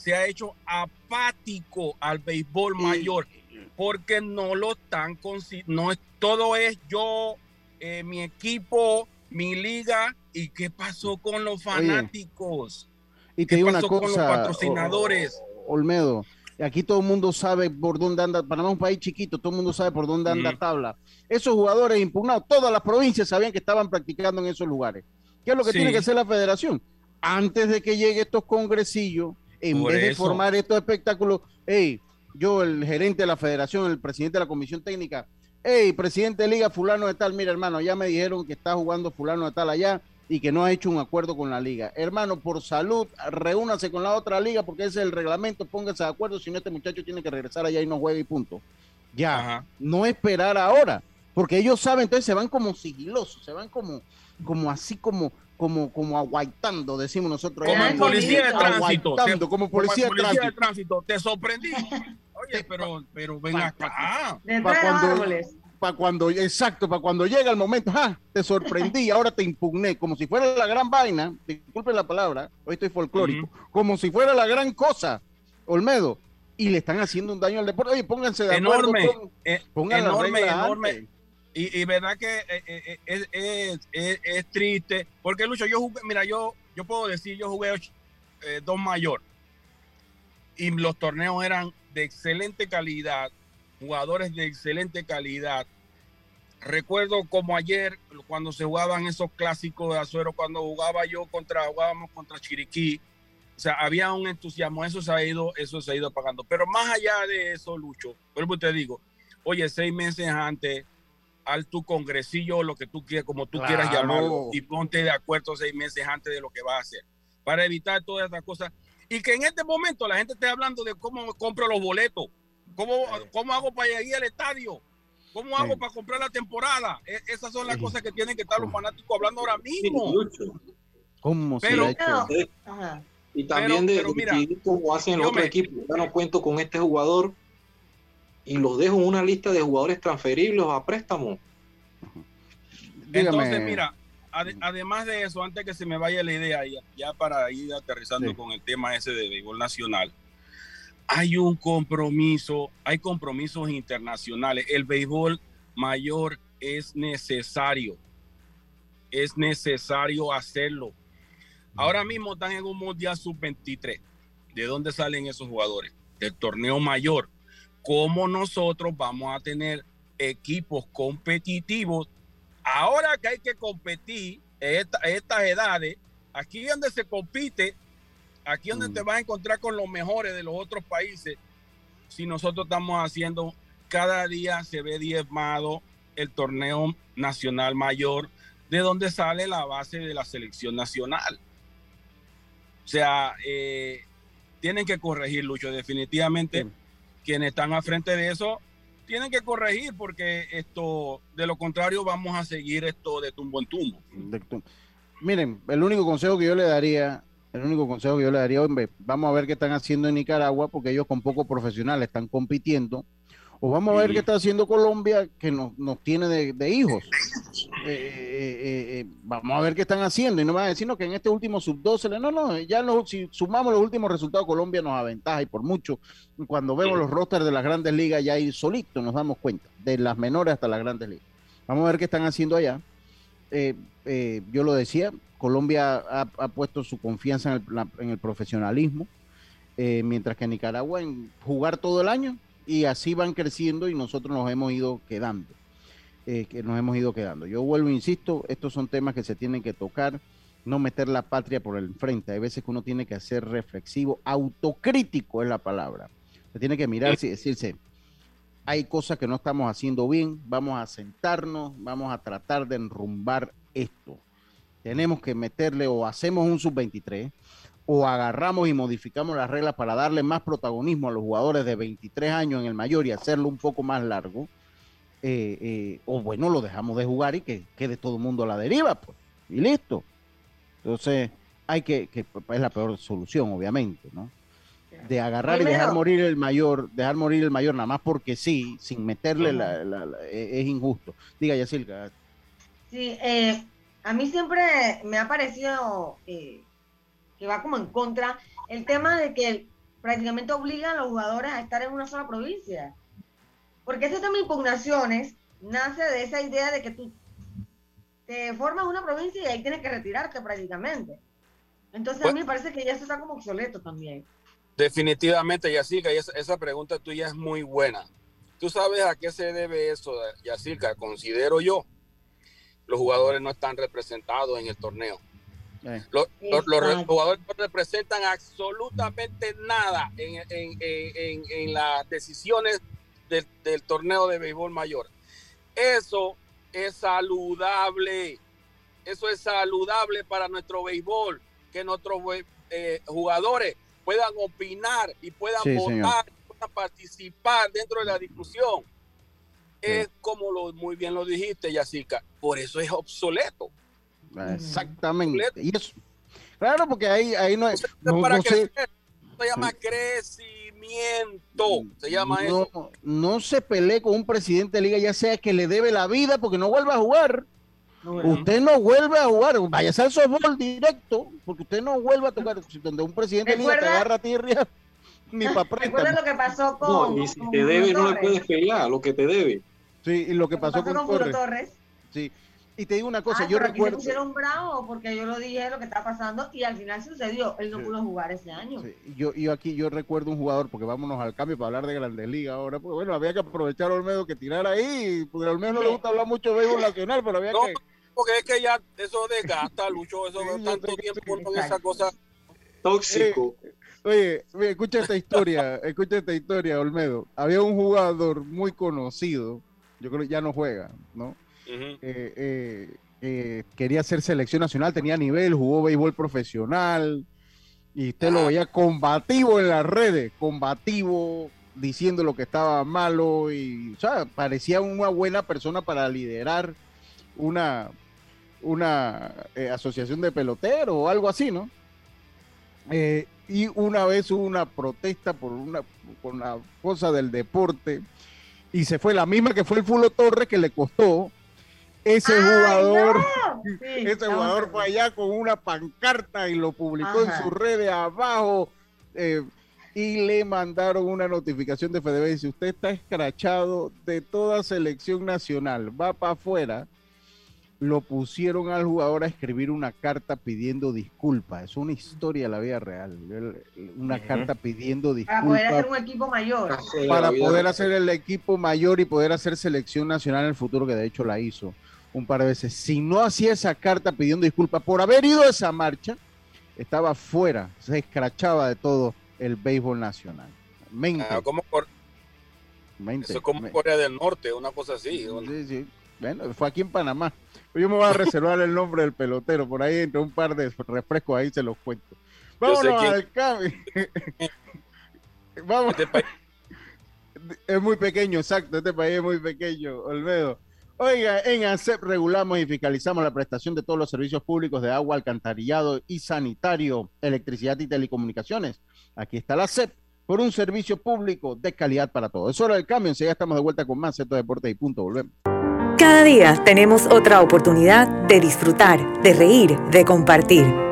se ha hecho apático al béisbol mayor, porque no lo están no es todo es yo, eh, mi equipo, mi liga y qué pasó con los fanáticos. y te digo una cosa, con los patrocinadores. Olmedo, aquí todo el mundo sabe por dónde anda, Panamá es un país chiquito, todo el mundo sabe por dónde anda tabla. Esos jugadores impugnados, todas las provincias sabían que estaban practicando en esos lugares. ¿Qué es lo que tiene que hacer la federación? Antes de que lleguen estos congresillos, en vez de formar estos espectáculos, hey, yo, el gerente de la federación, el presidente de la comisión técnica, hey, presidente de liga fulano de tal, mira hermano, ya me dijeron que está jugando fulano de tal allá y que no ha hecho un acuerdo con la liga. Hermano, por salud, reúnase con la otra liga porque ese es el reglamento, pónganse de acuerdo, si no este muchacho tiene que regresar allá y no juega y punto. Ya, no esperar ahora, porque ellos saben, entonces se van como sigilosos, se van como, como así como, como, como aguaitando, decimos nosotros. Como policía de tránsito. como policía, de, tránsito. Te sorprendí. *laughs* Oye, pero, pero ven acá. Para cuando, para cuando, exacto, para cuando llega el momento, ah, te sorprendí, *laughs* ahora te impugné, como si fuera la gran vaina, disculpen la palabra, hoy estoy folclórico, como si fuera la gran cosa, Olmedo, y le están haciendo un daño al deporte. Oye, pónganse de enorme, acuerdo. Eh, enorme, enorme. Y, y, verdad que eh, eh, es, es, es, es, triste, porque Lucho, yo jugué, mira, yo, yo puedo decir, yo jugué dos mayor, y los torneos eran de excelente calidad, jugadores de excelente calidad. Recuerdo como ayer, cuando se jugaban esos clásicos de Azuero, cuando jugaba yo contra, jugábamos contra Chiriquí, o sea, había un entusiasmo, eso se ha ido, eso se ha ido apagando. Pero más allá de eso, Lucho, vuelvo te digo, oye, seis meses antes, al tu congresillo, lo que tú quieras, como tú quieras llamarlo, y ponte de acuerdo seis meses antes de lo que vas a hacer, para evitar todas estas cosas. Y que en este momento la gente esté hablando de cómo compro los boletos, cómo, cómo hago para ir al estadio, cómo hago para comprar la temporada. E, esas son las cosas que tienen que estar los fanáticos hablando ahora mismo. ¿Cómo pero, Y también de, cómo hacen los otros equipos. Ya no cuento con este jugador y los dejo en una lista de jugadores transferibles a préstamo. Entonces, mira, además de eso, antes que se me vaya la idea, ya, para ir aterrizando con el tema ese de béisbol nacional, hay un compromiso, hay compromisos internacionales. El béisbol mayor es necesario, es necesario hacerlo. Ahora mismo están en un Mundial Sub-23. ¿De dónde salen esos jugadores? Del torneo mayor cómo nosotros vamos a tener equipos competitivos. Ahora que hay que competir en estas edades, aquí donde se compite, aquí donde mm. te vas a encontrar con los mejores de los otros países, si nosotros estamos haciendo, cada día se ve diezmado el torneo nacional mayor, de donde sale la base de la selección nacional. O sea, eh, tienen que corregir, Lucho, definitivamente quienes están al frente de eso tienen que corregir porque esto, de lo contrario, vamos a seguir esto de tumbo en tumbo. Miren, el único consejo que yo le daría, el único consejo que yo le daría, vamos a ver qué están haciendo en Nicaragua porque ellos con pocos profesionales están compitiendo o vamos a ver qué está haciendo Colombia, que nos, tiene de, hijos. Eh, eh, eh, vamos a ver qué están haciendo. Y no me van a decir que en este último sub-12, no, no, ya si sumamos los últimos resultados, Colombia nos aventaja y por mucho. Cuando vemos los rosters de las grandes ligas, ya ahí solito nos damos cuenta, de las menores hasta las grandes ligas. Vamos a ver qué están haciendo allá. yo lo decía, Colombia ha, puesto su confianza en el, en el profesionalismo, mientras que Nicaragua en jugar todo el año y así van creciendo y nosotros nos hemos ido quedando. Eh, que nos hemos ido quedando. Yo vuelvo, insisto, estos son temas que se tienen que tocar. no meter la patria por el frente. Hay veces que uno tiene que ser reflexivo, autocrítico es la palabra. Se tiene que mirarse y decirse, hay cosas que no estamos haciendo bien, vamos a sentarnos, vamos a tratar de enrumbar esto. Tenemos que meterle o hacemos un sub-23 o agarramos y modificamos las reglas para darle más protagonismo a los jugadores de 23 años en el mayor y hacerlo un poco más largo. Eh, eh, o bueno, lo dejamos de jugar y que quede todo el mundo a la deriva, pues, y listo. Entonces, hay que, que es la peor solución, obviamente, ¿no? De agarrar y dejar morir el mayor, dejar morir el mayor nada más porque sí, sin meterle la, e, es injusto. Diga, Yacilca. Sí, eh, a mí siempre me ha parecido eh, que va como en contra el tema de que prácticamente obligan a los jugadores a estar en una sola provincia. Porque ese tema de impugnaciones nace de esa idea de que tú te formas una provincia y ahí tienes que retirarte prácticamente. Entonces a mí me parece que ya se está como obsoleto también. Definitivamente, Yacirca, esa, esa pregunta tuya es muy buena. ¿Tú sabes a qué se debe eso, Yacirca? Considero yo, los jugadores no están representados en el torneo. Eh. Los, jugadores no representan absolutamente nada en, las decisiones del, del, torneo de béisbol mayor. Eso es saludable. Eso es saludable para nuestro béisbol, que nuestros eh, jugadores puedan opinar y puedan votar, puedan participar dentro de la discusión. Es como lo, muy bien lo dijiste, Yacica, por eso es obsoleto. Exactamente. Y eso, claro, porque ahí, ahí no es. para se llama crecimiento. Se llama eso. No se pelee con un presidente de liga, ya sea que le debe la vida porque no vuelva a jugar. Usted no vuelve a jugar, vaya a ser softball directo, porque usted no vuelve a tocar. Donde un presidente de liga te agarra tirria, *laughs* ni para Recuerda lo que pasó con. No, y si te debe, no le puedes pelear lo que te debe. Sí, y lo que pasó, con, Torres. Sí, y te digo una cosa, yo recuerdo. se pusieron bravo porque yo lo dije lo que está pasando y al final sucedió. Él no pudo jugar ese año. Yo, yo aquí yo recuerdo un jugador, porque vámonos al cambio para hablar de Grandes Ligas ahora. Pues bueno, había que aprovechar a Olmedo que tirara ahí. Porque a Olmedo no le gusta hablar mucho de béisbol nacional, pero había que. Porque es que ya eso desgasta, Lucho, eso sí, tanto tiempo con esa cosa tóxico. oye, escucha esta historia, *laughs* escucha esta historia, Olmedo. Había un jugador muy conocido, yo creo que ya no juega, ¿no? Eh, eh, eh, quería ser selección nacional, tenía nivel, jugó béisbol profesional y usted lo veía combativo en las redes, combativo, diciendo lo que estaba malo y, o sea, parecía una buena persona para liderar una, una asociación de peloteros o algo así, ¿no? y una vez hubo una protesta por una, por una cosa del deporte y se fue la misma que fue el Fulo Torres que le costó ese jugador, *laughs* ese jugador fue allá con una pancarta y lo publicó en su red abajo eh, y le mandaron una notificación de FedeB. Dice, usted está escrachado de toda selección nacional, va para afuera. Lo pusieron al jugador a escribir una carta pidiendo disculpas. Es una historia de la vida real. Una carta pidiendo disculpas. Para poder hacer un equipo mayor. Para poder hacer el equipo mayor y poder hacer selección nacional en el futuro, que de hecho la hizo un par de veces. Si no hacía esa carta pidiendo disculpas por haber ido a esa marcha, estaba fuera, se escrachaba de todo el béisbol nacional. Ah, como por... Eso es como Corea del Norte, una cosa así. Sí, sí. Bueno, fue aquí en Panamá. Yo me voy a reservar el nombre del pelotero, por ahí entre un par de refrescos ahí se los cuento. Vámonos al cambio. *laughs* Vamos. Este es muy pequeño, exacto, este país es muy pequeño, Olmedo. Oiga, en ACEP regulamos y fiscalizamos la prestación de todos los servicios públicos de agua, alcantarillado y sanitario, electricidad y telecomunicaciones. Aquí está la ACEP por un servicio público de calidad para todos. Es hora del cambio, ya estamos de vuelta con más Ceto Deportes y punto, volvemos. Cada día tenemos otra oportunidad de disfrutar, de reír, de compartir.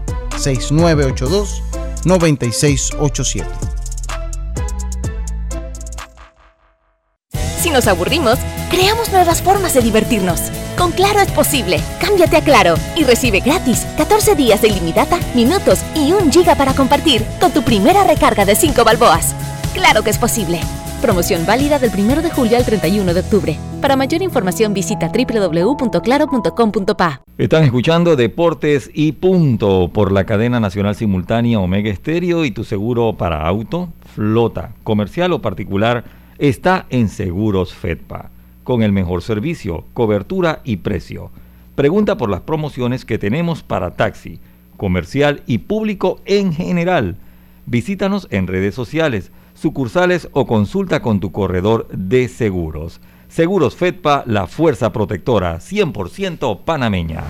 6982-9687. Si nos aburrimos, creamos nuevas formas de divertirnos. Con Claro es posible. Cámbiate a Claro y recibe gratis 14 días de ilimitada, minutos y un giga para compartir con tu primera recarga de 5 balboas. Claro que es posible. Promoción válida del 1 de julio al 31 de octubre. Para mayor información visita www.claro.com.pa. Están escuchando Deportes y Punto por la cadena nacional simultánea Omega Estéreo y tu seguro para auto, flota, comercial o particular está en Seguros Fedpa, con el mejor servicio, cobertura y precio. Pregunta por las promociones que tenemos para taxi, comercial y público en general. Visítanos en redes sociales sucursales o consulta con tu corredor de seguros. Seguros Fedpa, la fuerza protectora 100% panameña.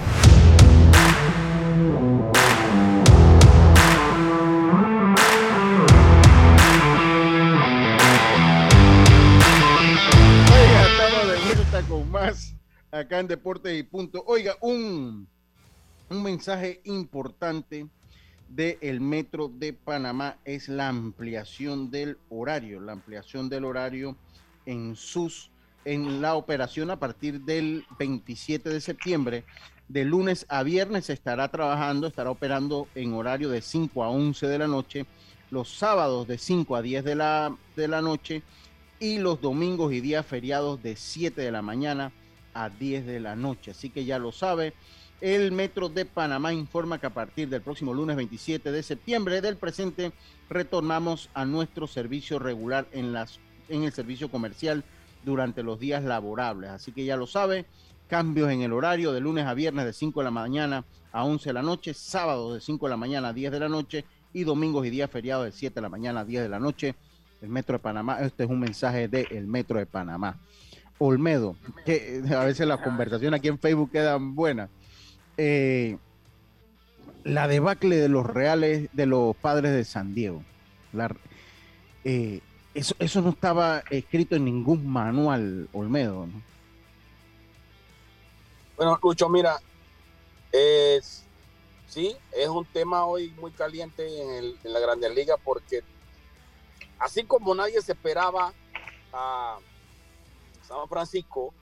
Oiga, estamos de vuelta con más acá en Deportes y Punto. Oiga, un, un mensaje importante del Metro de Panamá es la ampliación del horario, la ampliación del horario en sus en la operación a partir del 27 de septiembre. De lunes a viernes estará trabajando, estará operando en horario de 5 a 11 de la noche, los sábados de 5 a 10 de la, de la noche y los domingos y días feriados de 7 de la mañana a 10 de la noche. Así que ya lo sabe, el Metro de Panamá informa que a partir del próximo lunes 27 de septiembre del presente retornamos a nuestro servicio regular en, las, en el servicio comercial durante los días laborables. Así que ya lo sabe, cambios en el horario de lunes a viernes de 5 de la mañana a 11 de la noche, sábado de 5 de la mañana a 10 de la noche y domingos y días feriados de 7 de la mañana a 10 de la noche. El Metro de Panamá, este es un mensaje del el Metro de Panamá. Olmedo, que a veces las conversaciones aquí en Facebook quedan buenas. Eh, la debacle de los reales, de los padres de San Diego. Eh, eso, eso no estaba escrito en ningún manual, Olmedo. ¿no? Bueno, Lucho, mira, es, sí, es un tema hoy muy caliente en, la Grandes Liga porque así como nadie se esperaba a San Francisco,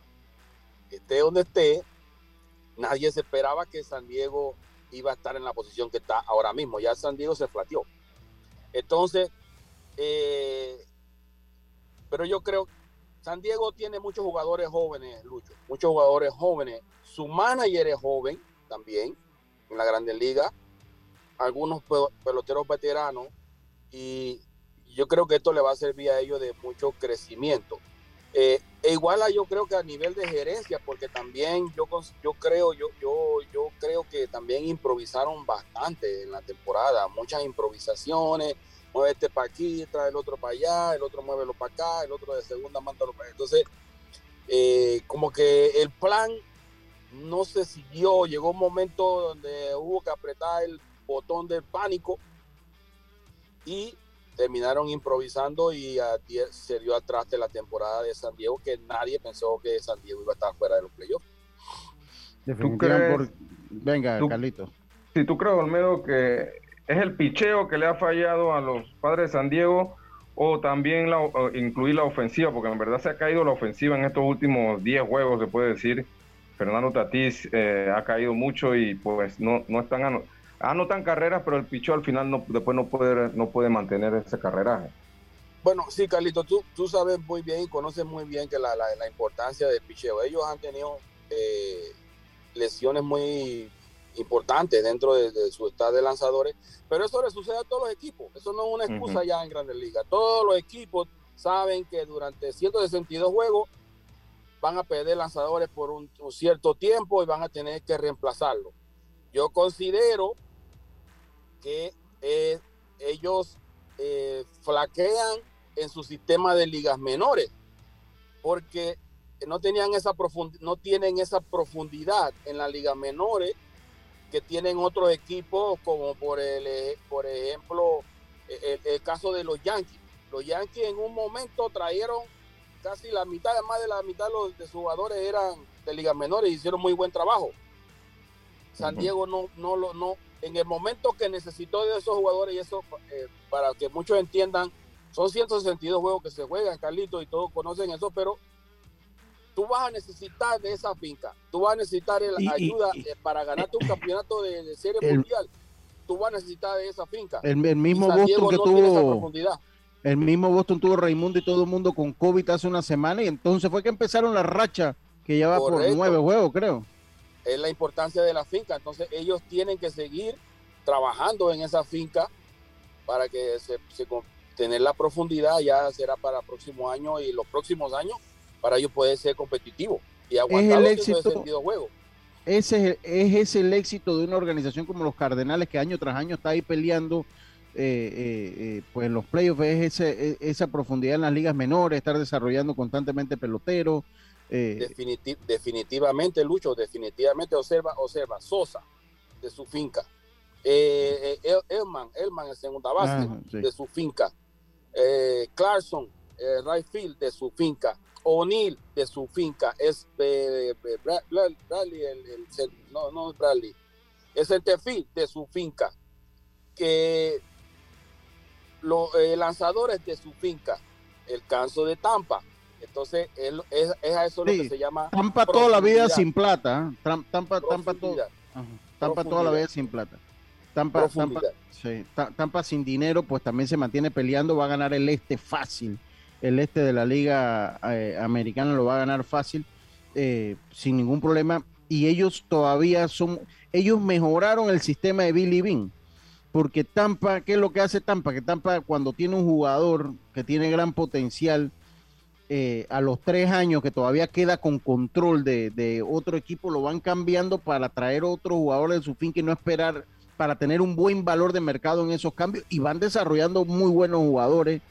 esté donde esté, nadie se esperaba que San Diego iba a estar en la posición que está ahora mismo. Ya San Diego se flateó. Entonces, eh, pero yo creo, San Diego tiene muchos jugadores jóvenes, Lucho, muchos jugadores jóvenes. Su manager es joven también en la Grande Liga, algunos peloteros veteranos y yo creo que esto le va a servir a ellos de mucho crecimiento. Eh, e igual yo creo que a nivel de gerencia, porque también yo, yo creo, yo, yo, yo creo que también improvisaron bastante en la temporada, muchas improvisaciones, mueve este para aquí, trae el otro para allá, el otro muévelo para acá, el otro de segunda mándalo para allá. Entonces, eh, como que el plan no se siguió, llegó un momento donde hubo que apretar el botón del pánico y terminaron improvisando y se dio atrás de la temporada de San Diego, que nadie pensó que San Diego iba a estar fuera de los playoffs. Venga, Carlito. Si tú crees, Olmedo, que es el picheo que le ha fallado a los padres de San Diego o también la, incluir la ofensiva, porque en verdad se ha caído la ofensiva en estos últimos 10 juegos, se puede decir. Fernando Tatís eh, ha caído mucho y pues no, no están anotan carreras, pero el pichó al final no, después no puede, no puede mantener ese carreraje. Bueno, sí, Carlito, tú, tú sabes muy bien y conoces muy bien que la, la, importancia del picheo. Ellos han tenido eh, lesiones muy importantes dentro de, su estado de lanzadores, pero eso le sucede a todos los equipos. Eso no es una excusa ya en Grandes Ligas. Todos los equipos saben que durante 162 juegos van a perder lanzadores por un, un cierto tiempo y van a tener que reemplazarlo. Yo considero que eh, ellos eh, flaquean en su sistema de ligas menores porque no tenían esa no tienen esa profundidad en las ligas menores que tienen otros equipos como por el eh, por ejemplo el, caso de los Yankees. Los Yankees en un momento trajeron casi la mitad más de la mitad de, los, de sus jugadores eran de ligas menores y hicieron muy buen trabajo. San Diego no no lo no en el momento que necesitó de esos jugadores, y eso eh, para que muchos entiendan, son 162 juegos que se juegan, Carlito, y todos conocen eso, pero tú vas a necesitar de esa finca, tú vas a necesitar la ayuda eh, para ganarte un campeonato de, serie mundial, tú vas a necesitar de esa finca. El, mismo Boston que tuvo... El mismo Boston tuvo Raimundo y todo el mundo con COVID hace una semana y entonces fue que empezaron la racha que lleva por nueve juegos, creo. Es la importancia de la finca. Entonces ellos tienen que seguir trabajando en esa finca para que se, tener la profundidad ya será para el próximo año y los próximos años para ellos poder ser competitivos y aguantar el éxito, sentido juego. Ese es, es el éxito de una organización como los Cardenales que año tras año está ahí peleando eh, eh, eh, pues los playoffs es ese, esa profundidad en las ligas menores, estar desarrollando constantemente peloteros, definitivamente, Lucho, definitivamente observa, observa, Sosa de su finca, Elman, Elman en segunda base de su finca, Clarkson, eh, right field de su finca, O'Neill de su finca, es Bradley, el, no, no Bradley, es el Tefield de su finca, que los lanzadores de su finca, el canso de Tampa, entonces, es, a eso lo que se llama. Tampa toda la vida sin plata. ¿eh? Tampa, Tampa, Tampa toda la vida sin plata. Tampa, Tampa, sí, Tampa sin dinero, pues también se mantiene peleando. Va a ganar el este fácil. El este de la Liga eh, Americana lo va a ganar fácil, eh, sin ningún problema. Y ellos todavía son. Ellos mejoraron el sistema de Billy Bean porque Tampa, ¿qué es lo que hace Tampa? Que Tampa cuando tiene un jugador que tiene gran potencial, eh, a los tres años que todavía queda con control de, otro equipo, lo van cambiando para traer otro jugador de su fin que no esperar para tener un buen valor de mercado en esos cambios y van desarrollando muy buenos jugadores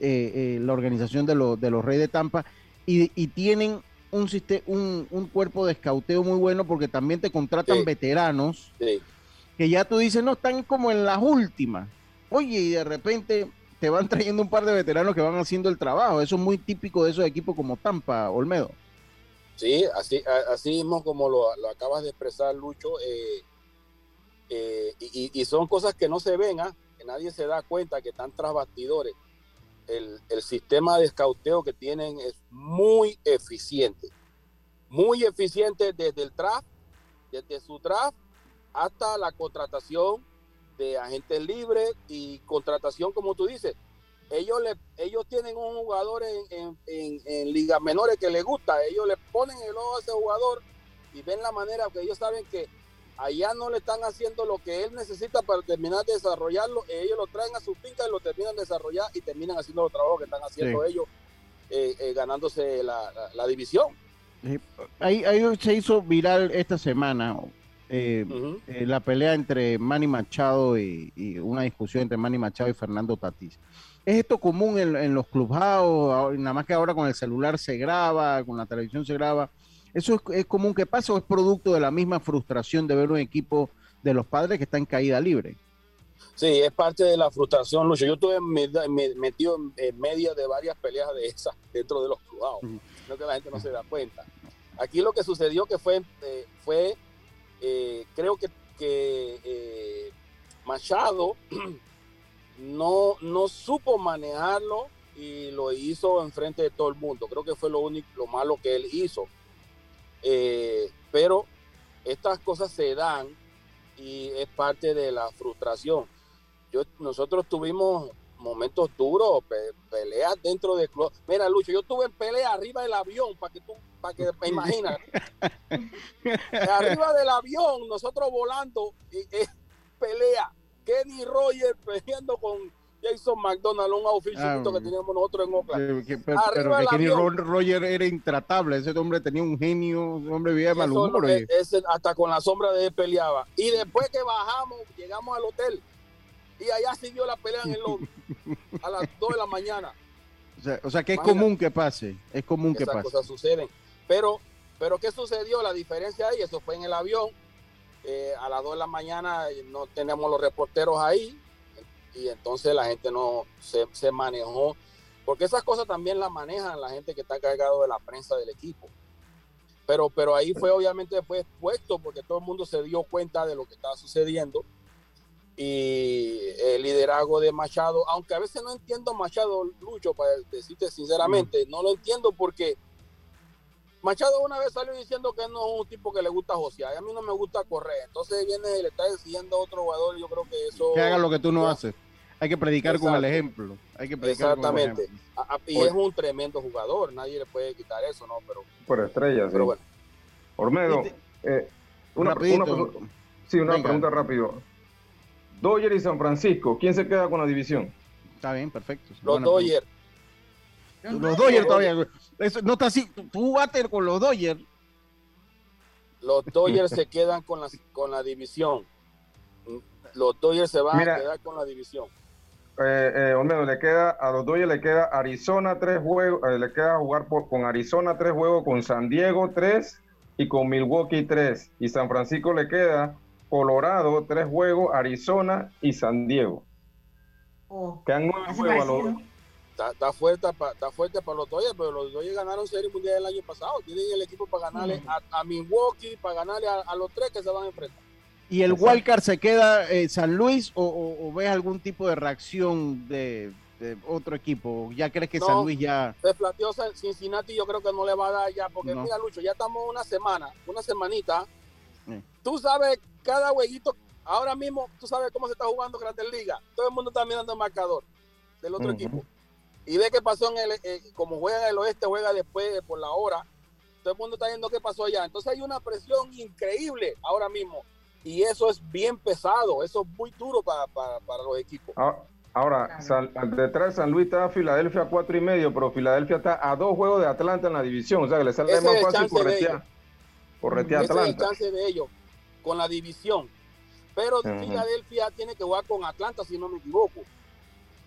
eh, eh, la organización de, los de los Reyes de Tampa y, y tienen un, un, un, cuerpo de escauteo muy bueno porque también te contratan veteranos que ya tú dices, no, están como en las últimas. Oye, y de repente te van *laughs* trayendo un par de veteranos que van haciendo el trabajo. Eso es muy típico de esos equipos como Tampa, Olmedo. Sí, así, así mismo como lo, acabas de expresar, Lucho. Eh, eh, y, son cosas que no se ven, ¿ah? que nadie se da cuenta que están tras bastidores. El, el, sistema de escauteo que tienen es muy eficiente. Muy eficiente desde el draft, desde su draft hasta la contratación de agentes libres y contratación, como tú dices. Ellos, le, ellos tienen un jugador en, en, ligas menores que les gusta, ellos le ponen el ojo a ese jugador y ven la manera que ellos saben que allá no le están haciendo lo que él necesita para terminar de desarrollarlo, ellos lo traen a su finca y lo terminan de desarrollar y terminan haciendo los trabajos que están haciendo ellos, eh, eh, ganándose la, la, división. Ahí, ahí, se hizo viral esta semana eh, la pelea entre Manny Machado y, una discusión entre Manny Machado y Fernando Tatís. ¿Es esto común en, los clubhouse? Nada más que ahora con el celular se graba, con la televisión se graba. ¿Eso es, común que pase o es producto de la misma frustración de ver un equipo de los padres que está en caída libre? Sí, es parte de la frustración, Lucho. Yo estuve metido en medio de varias peleas de esas dentro de los clubhouse. No que la gente no se da cuenta. Aquí lo que sucedió que fue, eh, fue eh, creo que, eh, Machado *clears throat* no, no supo manejarlo y lo hizo enfrente de todo el mundo. Creo que fue lo único, lo malo que él hizo. Eh, pero estas cosas se dan y es parte de la frustración. Yo, nosotros tuvimos momentos duros, peleas dentro del club. Mira, Lucho, yo tuve pelea arriba del avión, para que tú, para que me imaginas. *laughs* arriba del avión, nosotros volando, y, pelea. Kenny Roger peleando con Jason McDonald, un oficial ah, que teníamos nosotros en Oakland. pero, que Kenny Roger era intratable, ese hombre tenía un genio, ese hombre vivía de mal humor. hasta con la sombra de él peleaba. Y después que bajamos, llegamos al hotel y allá siguió la pelea en el lobby *laughs* a las 2 de la mañana. O sea, que es común que pase, es común que pase. cosas suceden. Pero, pero ¿qué sucedió? La diferencia ahí, eso fue en el avión. Eh, a las 2 de la mañana no tenemos los reporteros ahí y entonces la gente no se, se manejó. Porque esas cosas también las manejan la gente que está cargado de la prensa del equipo. Pero, pero ahí fue obviamente después puesto porque todo el mundo se dio cuenta de lo que estaba sucediendo y el liderazgo de Machado, aunque a veces no entiendo Machado, Lucho, para decirte sinceramente, mm. no lo entiendo porque Machado una vez salió diciendo que no es un tipo que le gusta josear, a mí no me gusta correr, entonces viene y le está diciendo a otro jugador, yo creo que eso... Que haga lo que tú no, haces. Hay que predicar con el ejemplo. Hay que predicar Exactamente. y es un tremendo jugador, nadie le puede quitar eso, ¿no? Pero, por estrellas, pero bueno. Ormedo, eh, una, sí, una pregunta rápido. Dodgers y San Francisco. ¿Quién se queda con la división? Está bien, perfecto. Los Dodgers. Los Dodgers todavía. no está así. Tú bater con los Dodgers. Los Dodgers *laughs* se quedan con la, con la división. Los Dodgers se van a quedar con la división. Eh, eh, le queda, a los Dodgers le queda Arizona tres juegos, eh, le queda jugar por, con Arizona tres juegos, con San Diego tres y con Milwaukee tres. Y San Francisco le queda Colorado, tres juegos, Arizona y San Diego. Oh, Quedan nueve juegos a los Está, fuerte, está fuerte para los Dodgers, pero los Dodgers ganaron Serie Mundial el año pasado. Tienen el equipo para ganarle a, Milwaukee, para ganarle a, los tres que se van a enfrentar. ¿Y el Wildcard se queda en San Luis o, ves algún tipo de reacción de, otro equipo? ¿Ya crees que San Luis ya.? Se plateó Cincinnati, yo creo que no le va a dar ya, porque mira, Lucho, ya estamos una semana, una semanita. Tú sabes cada jueguito, ahora mismo, tú sabes cómo se está jugando Grandes Liga. Todo el mundo está mirando el marcador del otro equipo. Y ve qué pasó en el, eh, como juega en el oeste, juega después por la hora. Todo el mundo está viendo qué pasó allá. Entonces hay una presión increíble ahora mismo. Y eso es bien pesado, eso es muy duro para, los equipos. Ah, ahora, detrás de San Luis está Filadelfia a cuatro y medio, pero Filadelfia está a dos juegos de Atlanta en la división. O sea que le sale más fácil corretear, corretear Atlanta. Es el chance de ellos con la división. Pero Filadelfia tiene que jugar con Atlanta, si no me equivoco.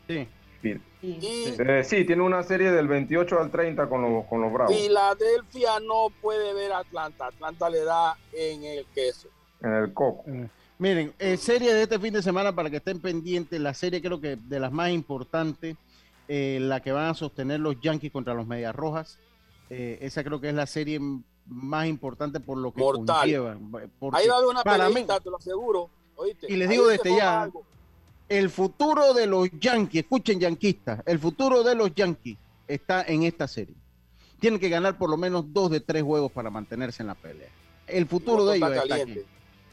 Sí. Eh, sí, tiene una serie del 28 al 30 con los, con los Bravos. Filadelfia no puede ver a Atlanta. Atlanta le da en el queso. En el coco. Eh, miren, eh, serie de este fin de semana para que estén pendientes. La serie creo que de las más importantes, la que van a sostener los Yankees contra los Medias Rojas. esa creo que es la serie más importante por lo que Mortal. conlleva. Ahí va a haber una peleita, te lo aseguro. Y les digo desde ya, el futuro de los Yankees, escuchen yanquistas, el futuro de los Yankees está en esta serie. Tienen que ganar por lo menos dos de tres juegos para mantenerse en la pelea. El futuro de ellos está aquí.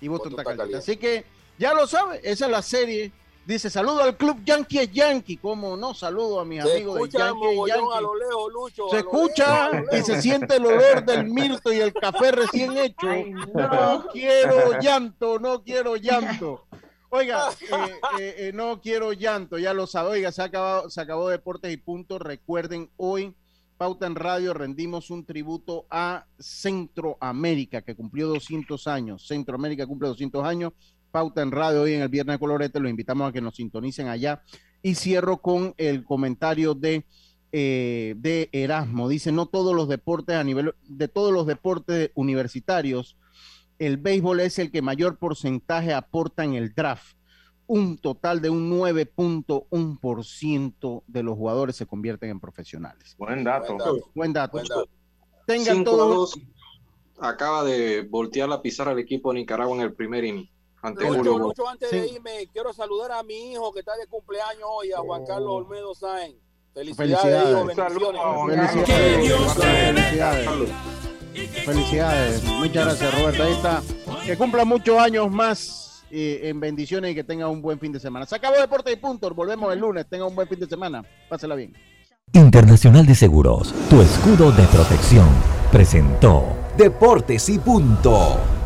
Y Boston está caliente. Así que ya lo sabe, esa es la serie. Dice, saludo al club Yankee es Yankee. Como no, saludo a mis amigos de Yankee Yankee. se escucha y se siente el olor del mirto y el café recién *laughs* hecho. no quiero llanto, no quiero llanto. Oiga, eh, eh, eh, no quiero llanto, ya lo sabe. Oiga, se, acabado, se acabó Deportes y Puntos. Recuerden, hoy, Pauta en Radio, rendimos un tributo a Centroamérica, que cumplió 200 años. Centroamérica cumple 200 años. Pauta en Radio, hoy en el Viernes de Colorete, los invitamos a que nos sintonicen allá. Y cierro con el comentario de, de Erasmo. Dice, no todos los deportes a nivel, de todos los deportes universitarios, el béisbol es el que mayor porcentaje aporta en el draft. Un total de un 9.1% de los jugadores se convierten en profesionales. Buen dato. Buen dato. Tengan todos. Acaba de voltear la pizarra al equipo de Nicaragua en el primer inning. Ante Julio. antes de irme, quiero saludar a mi hijo que está de cumpleaños hoy, a Juan Carlos Olmedo Sáenz. Felicidades, hijo, bendiciones. Felicidades. Felicidades. Felicidades. Muchas gracias, Roberto. Ahí está. Que cumpla muchos años más eh, en bendiciones y que tenga un buen fin de semana. Se acabó Deporte y Punto. Volvemos el lunes. Tenga un buen fin de semana. Pásela bien. Internacional de Seguros, tu escudo de protección, presentó Deportes y Punto.